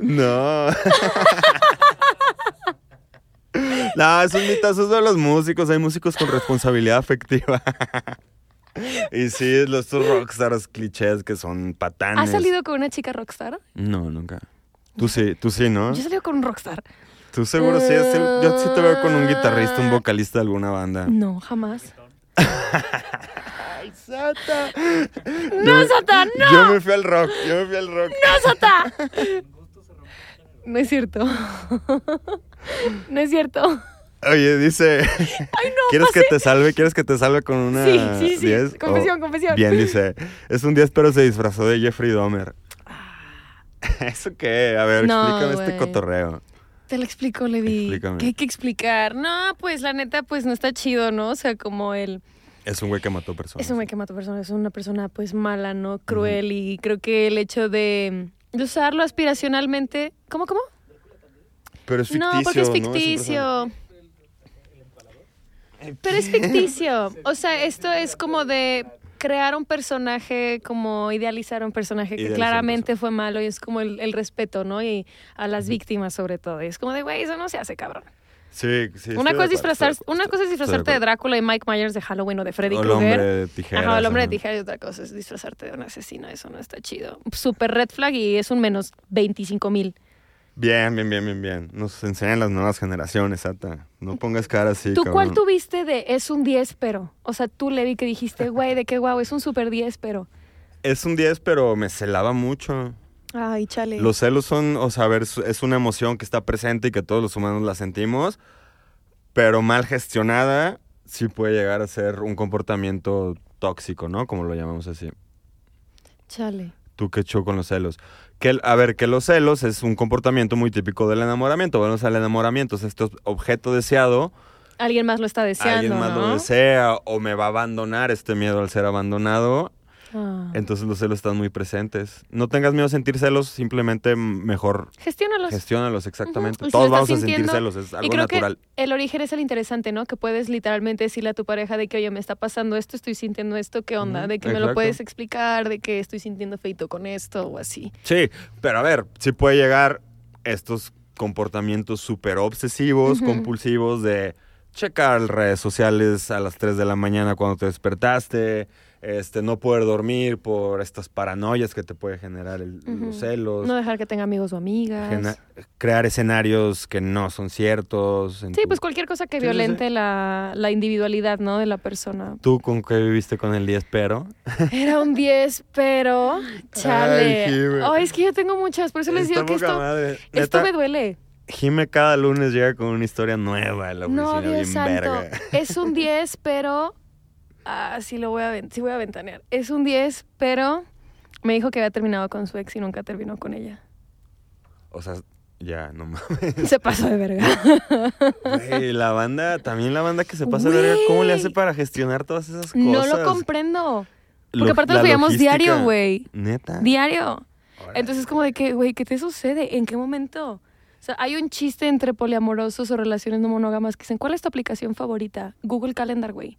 No. [LAUGHS] no, esos mitazos de los músicos. Hay músicos con responsabilidad afectiva. y sí, los rockstars clichés que son patanes. ¿Has salido con una chica rockstar? No, nunca. Tú sí, tú sí, ¿no? Yo he salido con un rockstar. Tú seguro sí. yo sí te veo con un guitarrista, un vocalista de alguna banda. No, jamás. [LAUGHS] Sata. ¡No, Sata, no! Yo me fui al rock, yo me fui al rock. ¡No, Sata! No es cierto. No es cierto. Oye, dice. Ay, no, ¿Quieres pasé. que te salve? ¿Quieres que te salve con una Sí, sí, sí. 10? Confesión, Oh, confesión. Bien, dice. Es un 10, pero se disfrazó de Jeffrey Dahmer. [LAUGHS] ¿Eso qué? A ver, No, explícame este cotorreo. Te lo explico, Levi. Explícame. ¿Qué hay que explicar? No, pues la neta, pues no está chido, ¿no? O sea, como el... Es un güey que mató personas. Es un güey que mata personas, es una persona pues mala, ¿no? Cruel y creo que el hecho de, de usarlo aspiracionalmente... ¿Cómo, cómo? Pero es ficticio. no, porque es ficticio. Pero es ficticio. O sea, esto es como de crear un personaje, como idealizar un personaje que Idealizar claramente fue malo y es como el, el respeto, ¿no? Y a las víctimas sobre todo. Y es como de, güey, eso no se hace, cabrón. Sí, sí. Una cosa, es de disfrazar, una cosa es disfrazarte de acuerdo. Drácula y Mike Myers de Halloween o de Freddy O el hombre Krueger. de tijeras. Ajá, el hombre de tijeras y otra cosa es disfrazarte de un asesino. Eso no está chido. Super red flag y es un menos 25 mil. Bien, bien, bien, bien, bien. Nos enseñan las nuevas generaciones, Ata. No pongas cara así, ¿Tú cuál cabrón. tuviste de es un 10 pero? O sea, tú le vi que dijiste, güey, de qué guau, es un super 10 pero. Es un 10, pero me celaba mucho. Ay, chale. Los celos son, o sea, a ver, es- una emoción que está presente y que todos los humanos la sentimos, pero mal gestionada sí puede llegar a ser un comportamiento tóxico, ¿no? Como lo llamamos así. Chale. ¿Tú qué show con los celos? Que, a ver, que los celos es un comportamiento muy típico del enamoramiento. Bueno, o sea, el enamoramiento es este objeto deseado, Alguien más lo está deseando, alguien más ¿no? lo desea o me va a abandonar este miedo al ser abandonado. Ah. Entonces los celos están muy presentes. No tengas miedo a sentir celos, simplemente mejor Gestiónalos. Gestiónalos, exactamente. Y si Todos vamos a sentir celos, es y algo creo natural. que el origen es el interesante, ¿no? Que puedes literalmente decirle a tu pareja de que, oye, me está pasando esto, estoy sintiendo esto, ¿qué onda? De que me lo puedes explicar, de que estoy sintiendo feito con esto o así. Sí, pero a ver, sí puede llegar estos comportamientos súper obsesivos, compulsivos de checar redes sociales a las 3 de la mañana cuando te despertaste, este, no poder dormir por estas paranoias que te puede generar el- los celos, No dejar que tenga amigos o amigas. gena- crear escenarios que no son ciertos. Sí, tu- pues cualquier cosa que Sí, sí, sí. violente La, la individualidad, ¿no? De la persona. ¿Tú con qué viviste con el 10 pero? [LAUGHS] Era un 10, pero... Chale. Ay, Jime. Es que yo tengo muchas, por eso les digo que esto, madre. esto me duele. Jime cada lunes llega con una historia nueva en la oficina, No, Dios santo. verga. Es un 10, pero. Ah, sí, lo voy a, sí voy a ventanear. Es un 10, pero me dijo que había terminado con su ex y nunca terminó con ella. O sea, ya, no [LAUGHS] mames. Se pasó de verga. Güey, la banda, también la banda que se pasa de verga, ¿cómo le hace para gestionar todas esas cosas? No lo comprendo. Porque Lo- aparte nos veíamos diario, güey. Neta. Diario. Órale. Entonces, como de que, güey, ¿qué te sucede? ¿En qué momento? O sea, hay un chiste entre poliamorosos o relaciones no monógamas que dicen, ¿cuál es tu aplicación favorita? Google Calendar, güey.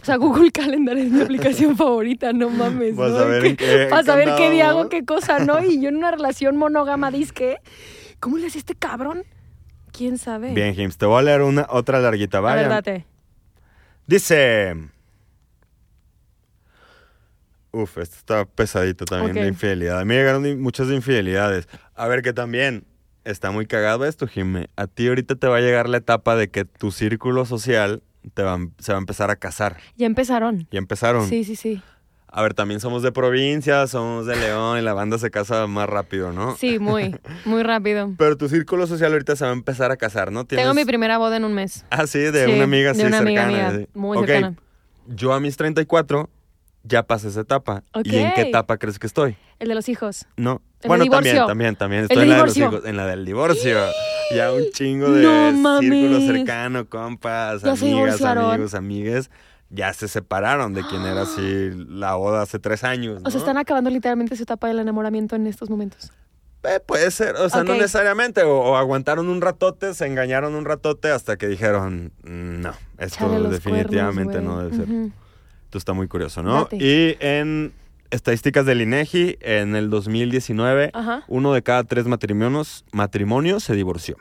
O sea, Google Calendar es mi aplicación [LAUGHS] favorita, no mames. A en qué- Para qué saber qué día andábamos. hago qué cosa, ¿no? Y yo en una relación monógama, disque, ¿cómo le hace este cabrón? ¿Quién sabe? Bien, James, te voy a leer una, otra larguita, A vaya. ver, date. Dice. Uf, esto está pesadito también, la infidelidad. A mí me llegaron muchas infidelidades. A ver, que también está muy cagado esto, Jimé. A ti ahorita te va a llegar la etapa de que tu círculo social te va, se va a empezar a casar. Ya empezaron. Ya empezaron. Sí, sí, sí. A ver, también somos de provincia, somos de León y la banda se casa más rápido, ¿no? Sí, muy, [LAUGHS] muy rápido. Pero tu círculo social ahorita se va a empezar a casar, ¿no? Tengo mi primera boda en un mes. Ah, sí, de Sí, una amiga de sí una amiga cercana. amiga, sí. muy Ok, cercana. Yo a mis 34 ya pasé esa etapa. ¿Y en qué etapa crees que estoy? El de los hijos. No. bueno, también, también, también. Estoy en la de los hijos, en la del divorcio. [LAUGHS] Ya un chingo de No círculo cercano, compas, Ya amigas, amigos, amigues. Ya se separaron de quien era así [GASPS] la boda hace tres años. O sea, están acabando literalmente su etapa del enamoramiento en estos momentos. Eh, puede ser, o sea, no necesariamente. O, o aguantaron un ratote, se engañaron un ratote hasta que dijeron, "Mm, no, esto definitivamente cuernos, no debe ser. Ujú. Esto está muy curioso, ¿no? Date. Y en estadísticas del INEGI, en el 2019, Ajá. uno de cada tres matrimonios, matrimonios se divorció.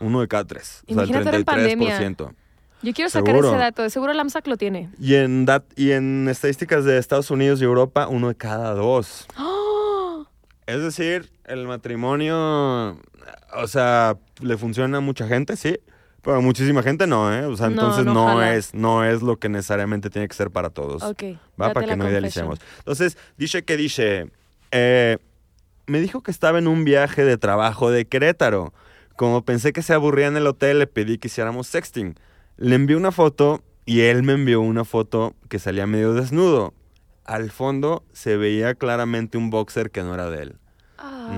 Uno de cada tres. O sea, el Imagínate ahora en pandemia. 33%. Yo quiero sacar Seguro. ese dato. De seguro el AMSAC lo tiene. Y en, dat- y en estadísticas de Estados Unidos y Europa, uno de cada dos. ¡Oh! Es decir, el matrimonio, o sea, le funciona a mucha gente, sí, pero muchísima gente no, ¿eh? O sea, No, entonces no no, es, no es lo que necesariamente tiene que ser para todos. Ok. Va, para que no confession. idealicemos. Entonces, dice que dice, eh, me dijo que estaba en un viaje de trabajo de Querétaro. Como pensé que se aburría en el hotel, le pedí que hiciéramos sexting. Le envié una foto y él me envió una foto que salía medio desnudo. Al fondo se veía claramente un boxer que no era de él.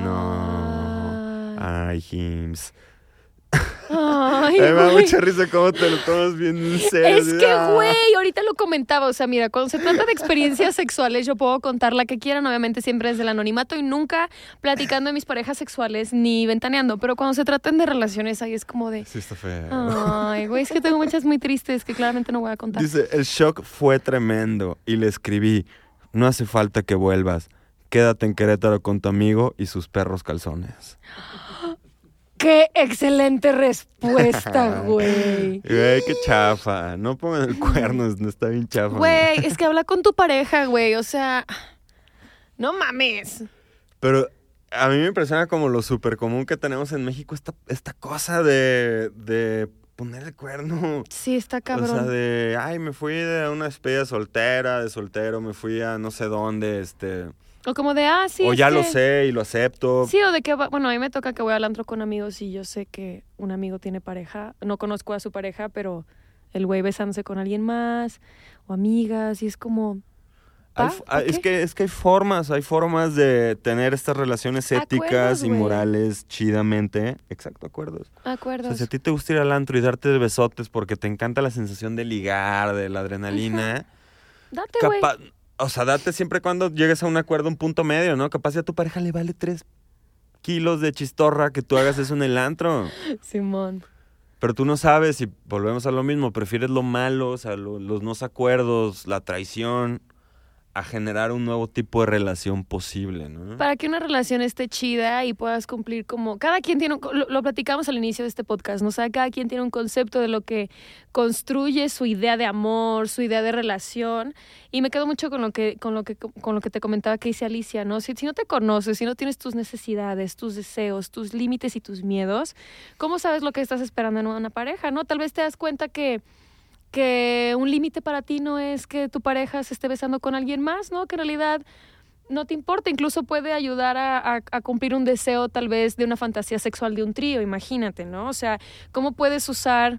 No. Ay, Ay, Hims. Ay, me da mucha risa cómo te lo tomas bien en serio. Es que, Ah. güey, ahorita lo comentaba. O sea, mira, cuando se trata de experiencias sexuales, yo puedo contar la que quieran, obviamente siempre desde el anonimato y nunca platicando de mis parejas sexuales ni ventaneando. Pero cuando se tratan de relaciones, ahí es como de. Sí, está feo. Ay, güey, es que tengo muchas muy tristes que claramente no voy a contar. Dice, el shock fue tremendo y le escribí, no hace falta que vuelvas, quédate en Querétaro con tu amigo y sus perros calzones. Qué excelente respuesta, [LAUGHS] güey. Güey, qué chafa. No pongan el cuerno, no está bien chafa. Güey, es que habla con tu pareja, güey. O sea, no mames. Pero a mí me impresiona como lo súper común que tenemos en México esta, esta cosa de, de poner el cuerno. Sí, está O cabrón. sea, de, ay, me fui de una despedida soltera, de soltero, me fui a no sé dónde, este... O como de, ah, sí. o ya lo sé y lo acepto. Sí, o de que, bueno, a mí me toca que voy al antro con amigos y yo sé que un amigo tiene pareja. No conozco a su pareja, pero el güey besándose con alguien más o amigas y es como... Hay ¿pa? f- ¿Pa ah, es, que, es que hay formas, hay formas de tener estas relaciones éticas Acuerdos, y morales chidamente. Exacto, acuerdos. O Acuerdos. sea, si a ti te gusta ir al antro y darte besotes porque te encanta la sensación de ligar, de la adrenalina, Date, güey. O sea, date siempre cuando llegues a un acuerdo, un punto medio, ¿no? Capaz si a tu pareja le vale tres kilos de chistorra que tú hagas eso en el antro. Simón. Pero tú no sabes y volvemos a lo mismo, prefieres lo malo, o sea, lo- los no acuerdos, la traición, a generar un nuevo tipo de relación posible, ¿no? Para que una relación esté chida y puedas cumplir como... Cada quien tiene un... Lo, lo platicamos al inicio de este podcast, ¿no? Cada quien tiene un concepto de lo que construye su idea de amor, su idea de relación. Y me quedo mucho con lo que, con lo que, con lo que te comentaba que dice Alicia, ¿no? Si no te conoces, si no tienes tus necesidades, tus deseos, tus límites y tus miedos, ¿cómo sabes lo que estás esperando en una pareja, no? Tal vez te das cuenta que que un límite para ti no es que tu pareja se esté besando con alguien más, ¿no? Que en realidad no te importa, incluso puede ayudar a, a- a cumplir un deseo tal vez de una fantasía sexual de un trío, imagínate, ¿no? O sea, ¿cómo puedes usar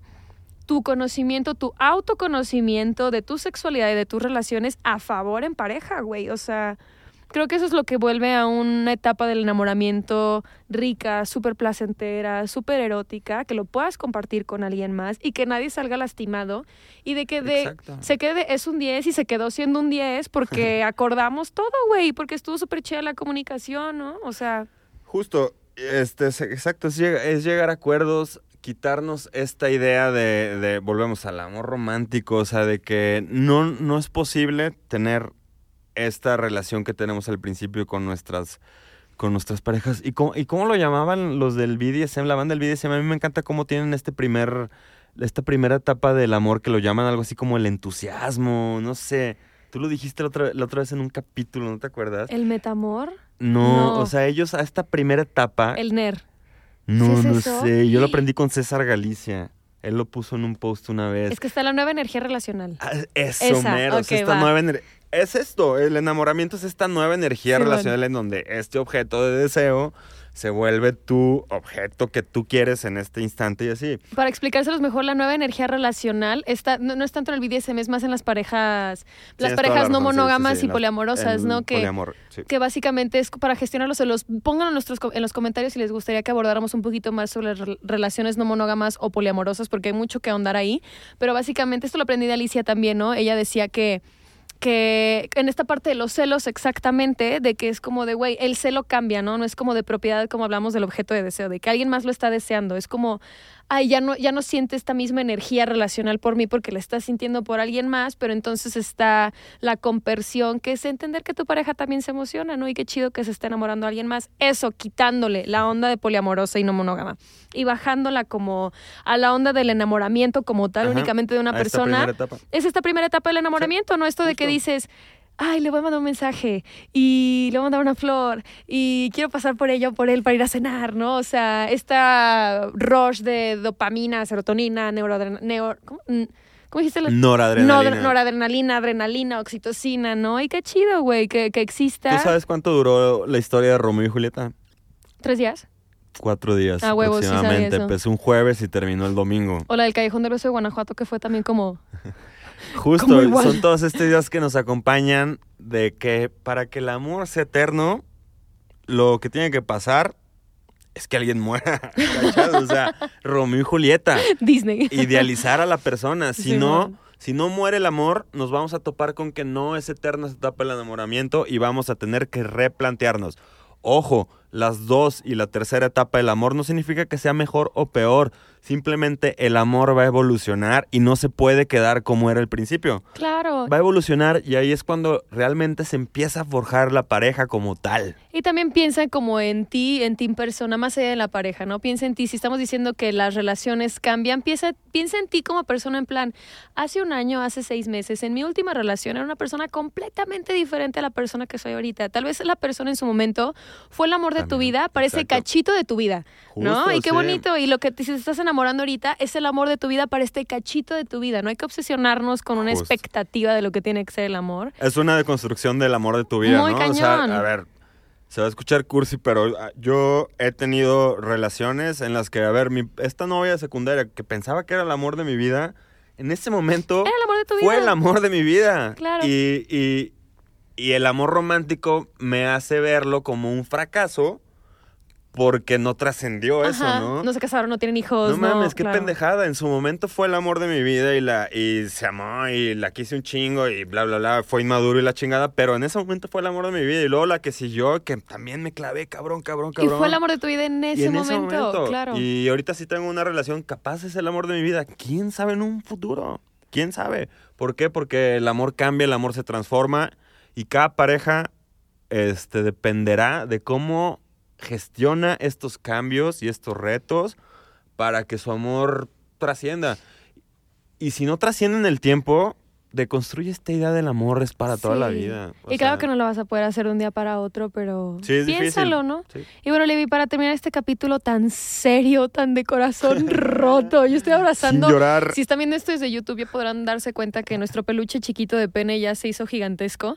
tu conocimiento, tu autoconocimiento de tu sexualidad y de tus relaciones a favor en pareja, güey? O sea, creo que eso es lo que vuelve a una etapa del enamoramiento rica, súper placentera, súper erótica, que lo puedas compartir con alguien más y que nadie salga lastimado y de que de, se quede, es un 10 y se quedó siendo un 10 porque [LAUGHS] acordamos todo, güey, porque estuvo súper chida la comunicación, ¿no? O sea, Justo, este, es- exacto, es, es llegar a acuerdos, quitarnos esta idea de, de- volvemos al amor romántico, o sea, de que no, no es posible tener esta relación que tenemos al principio con nuestras con nuestras parejas. ¿Y cómo, ¿Y cómo lo llamaban los del BDSM? La banda del BDSM, a mí me encanta cómo tienen este primer, esta primera etapa del amor que lo llaman algo así como el entusiasmo, no sé. Tú lo dijiste la otra, la otra vez en un capítulo, ¿no te acuerdas? el metamor, No, No. o sea, ellos a esta primera etapa. el NER. no, ¿Sí es no eso? sé. Yo lo aprendí con César Galicia. Él lo puso en un post una vez. Es que está la nueva energía relacional. Ah, Eso, Esa, mero. es ok, esta va. nueva ener- Es esto. El enamoramiento es esta nueva energía Sí, relacional en donde este objeto de deseo se vuelve tu objeto que tú quieres en este instante y así. Para explicárselos mejor, la nueva energía relacional está, no, no es tanto en el BDSM, es más en las parejas, las parejas no razón, sí, sí, monógamas y poliamorosas, ¿no? Que, Poliamor, que básicamente es para gestionarlos. Se los pongan en, nuestros, en los comentarios si les gustaría que abordáramos un poquito más sobre relaciones no monógamas o poliamorosas, porque hay mucho que ahondar ahí. Pero básicamente esto lo aprendí de Alicia también, ¿no? Ella decía que que en esta parte de los celos exactamente, de que es como de, güey, el celo cambia, ¿no? No es como de propiedad como hablamos del objeto de deseo, de que alguien más lo está deseando, es como, ay, ya no, ya no siente esta misma energía relacional por mí porque la estás sintiendo por alguien más, pero entonces está la compersión, que es entender que tu pareja también se emociona, ¿no? Y qué chido que se esté enamorando a alguien más. Eso, quitándole la onda de poliamorosa y no monógama y bajándola como a la onda del enamoramiento como tal, Ajá, únicamente de una esta persona primera etapa. es esta primera etapa del enamoramiento, ¿no? Esto de que dices, ay, le voy a mandar un mensaje y le voy a mandar una flor y quiero pasar por ella o por él para ir a cenar, ¿no? O sea, esta rush de dopamina, serotonina, neuroadrenalina, ¿cómo? Mm, ¿cómo dijiste? Noradrenalina. No, noradrenalina, adrenalina, oxitocina, ¿no? Y qué chido, güey, que, que exista. ¿Tú sabes cuánto duró la historia de Romeo y Julieta? ¿Tres días? Cuatro días Ah, huevo, sí sabía aproximadamente. eso. Empezó un jueves y terminó el domingo. O la del Callejón del Beso de Guanajuato, que fue también como... [LAUGHS] Justo, son todas estas ideas que nos acompañan de que para que el amor sea eterno, lo que tiene que pasar es que alguien muera. [LAUGHS] ¿cachas? O sea, Romeo y Julieta. Disney. Idealizar a la persona. Si Sí, no, man. si no muere el amor, nos vamos a topar con que no es eterna esa etapa del enamoramiento y vamos a tener que replantearnos. Ojo, las dos y la tercera etapa del amor no significa que sea mejor o peor. Simplemente el amor va a evolucionar y no se puede quedar como era al principio. Claro. Va a evolucionar y ahí es cuando realmente se empieza a forjar la pareja como tal. Y también piensa como en ti, en ti en persona, más allá de la pareja, ¿no? Piensa en ti. Si estamos diciendo que las relaciones cambian, piensa, piensa en ti como persona en plan, hace un año, hace seis meses, en mi última relación era una persona completamente diferente a la persona que soy ahorita. Tal vez la persona en su momento fue el amor de tu vida, exacto. cachito de tu vida, ¿no? Justo, Y qué sí. bonito. Y lo que te, si estás enamorando ahorita es el amor de tu vida para este cachito de tu vida. No hay que obsesionarnos con una Justo. expectativa de lo que tiene que ser el amor. Es una deconstrucción del amor de tu vida, Muy ¿no? O sea, a ver, se va a escuchar cursi, pero ah, yo he tenido relaciones en las que, a ver, mi, esta novia de secundaria que pensaba que era el amor de mi vida, en ese momento Era el amor de tu vida. fue el amor de mi vida. Claro. Y, y, y el amor romántico me hace verlo como un fracaso porque no trascendió eso, Ajá. ¿no? se casaron, no tienen hijos. No mames, qué claro. pendejada. En su momento fue el amor de mi vida y la y se amó y la quise un chingo y bla bla bla. Fue inmaduro y la chingada, pero en ese momento fue el amor de mi vida y luego la que siguió que también me clavé, cabrón, cabrón, Y cabrón. fue el amor de tu vida en Y ese, en momento, claro. Y ahorita sí tengo una relación, capaz es el amor de mi vida. ¿Quién sabe en un futuro? ¿Quién sabe? ¿Por qué? Porque el amor cambia, el amor se transforma y cada pareja este, dependerá de cómo gestiona estos cambios y estos retos para que su amor trascienda. Y si no trasciende en el tiempo, deconstruye esta idea del amor es para toda la vida. O y claro que no lo vas a poder hacer de un día para otro, pero Sí, es difícil. piénsalo, ¿no? sí. Y bueno, Levi, para terminar este capítulo tan serio, tan de corazón [LAUGHS] roto, yo estoy abrazando. Sin llorar. Si están viendo esto desde YouTube, ya podrán darse cuenta que nuestro peluche chiquito de pene ya se hizo gigantesco.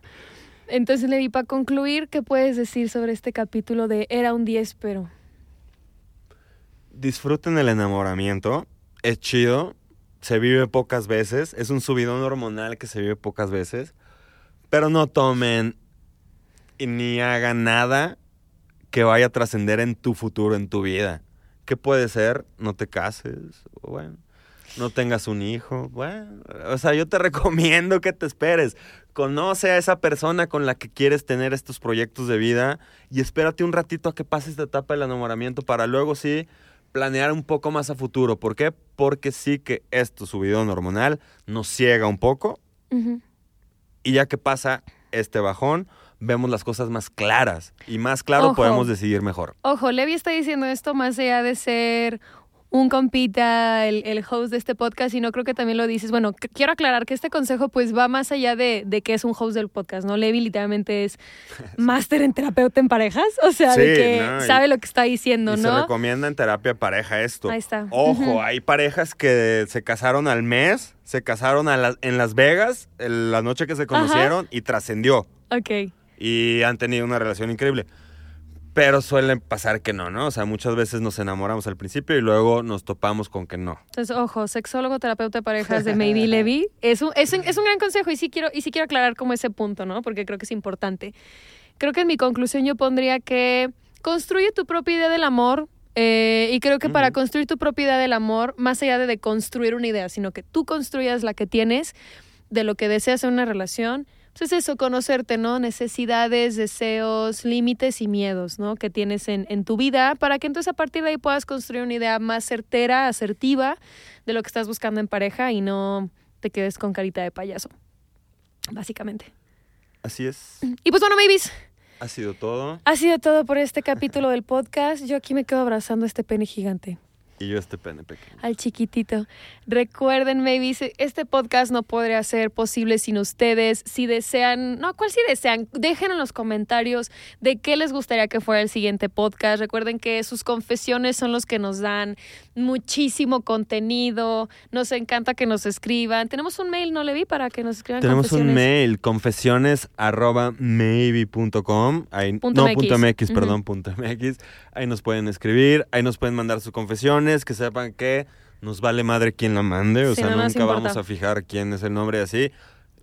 Entonces, Levi, para concluir, ¿qué puedes decir sobre este capítulo de Era un 10, pero? disfruten el enamoramiento. Es chido. Se vive pocas veces. Es un subidón hormonal que se vive pocas veces. Pero no tomen y ni hagan nada que vaya a trascender en tu futuro, en tu vida. ¿Qué puede ser? No te cases. Bueno. No tengas un hijo. Bueno. O sea, yo te [LAUGHS] recomiendo que te esperes. Conoce a esa persona con la que quieres tener estos proyectos de vida y espérate un ratito a que pase esta etapa del enamoramiento para luego sí planear un poco más a futuro. ¿Por qué? Porque sí que esto, subidón hormonal, nos ciega un poco y ya que pasa este bajón, vemos las cosas más claras y más claro Ojo. podemos decidir mejor. Ojo, Levi está diciendo esto más allá de ser un compita, el, el host de este podcast, sino creo que también lo dices. Bueno, quiero aclarar que este consejo pues va más allá de, de que es un host del podcast, ¿no? Levi literalmente es [LAUGHS] máster en terapeuta en parejas, o sea, de que no, y- sabe lo que está diciendo, y se ¿no? recomienda en terapia pareja esto. Ahí está. Ojo, hay parejas que se casaron al mes, se casaron a en Las Vegas la noche que se conocieron y trascendió. Ok. y han tenido una relación increíble. Pero suele pasar que no, ¿no? O sea, muchas veces nos enamoramos al principio y luego nos topamos con que no. Entonces, ojo, sexólogo, terapeuta de parejas de Maybe Levy. Es un, es, un, es un gran consejo y sí, quiero, y sí quiero aclarar como ese punto, ¿no? Porque creo que es importante. Creo que en mi conclusión yo pondría que construye tu propia idea del amor. eh, y creo que para construir tu propia idea del amor, más allá de, de construir una idea, sino que tú construyas la que tienes de lo que deseas en una relación, pues es eso, conocerte, ¿no? Necesidades, deseos, límites y miedos, ¿no? Que tienes en, en tu vida para que entonces a partir de ahí puedas construir una idea más certera, asertiva de lo que estás buscando en pareja y no te quedes con carita de payaso, básicamente. Así es. Y pues bueno, babies, Ha sido todo. ha sido todo por este capítulo del podcast. Yo aquí me quedo abrazando a este pene gigante. Y yo este pene pequeño. al chiquitito. Recuerden, babies, este podcast no podría ser posible sin ustedes. Si desean, no, ¿cuál si desean? Dejen en los comentarios de qué les gustaría que fuera el siguiente podcast. Recuerden que sus confesiones son los que nos dan muchísimo contenido. Nos encanta que nos escriban. Tenemos un mail, ¿no, Levi? Para que nos escriban Tenemos un mail, confesiones arroba maybe.com. Ahí, Punto no, MX. punto MX, perdón, punto MX. Ahí nos pueden escribir, ahí nos pueden mandar sus confesiones, que sepan que nos vale madre quien la mande. O Sí, sea, nunca vamos a fijar quién es el nombre así.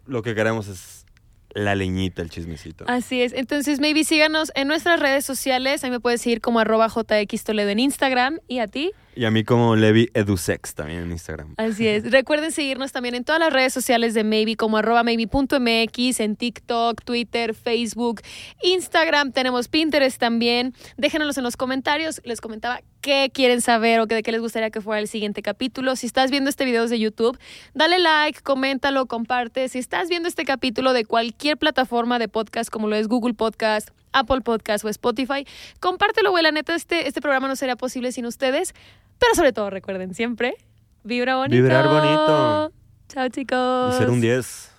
Lo que queremos es la leñita, el chismecito. Así es. Entonces, maybe síganos en nuestras redes sociales. Ahí me puedes seguir como arroba JX Toledo en Instagram. ¿Y a ti? Y a mí como Levi Edusex también en Instagram. Así es. [LAUGHS] Recuerden seguirnos también en todas las redes sociales de Maybe, como arroba maybe.mx, en TikTok, Twitter, Facebook, Instagram, tenemos Pinterest también. Déjenos en los comentarios. Les comentaba qué quieren saber o de qué les gustaría que fuera el siguiente capítulo. Si estás viendo este video desde YouTube, dale like, coméntalo, comparte. Si estás viendo este capítulo de cualquier plataforma de podcast, como lo es Google Podcast, Apple Podcast o Spotify, compártelo, güey. La neta, este, este programa no sería posible sin ustedes. Pero sobre todo, recuerden siempre, vibra bonito. Vibrar bonito. Chao, chicos. Y ser un 10.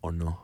¿O no?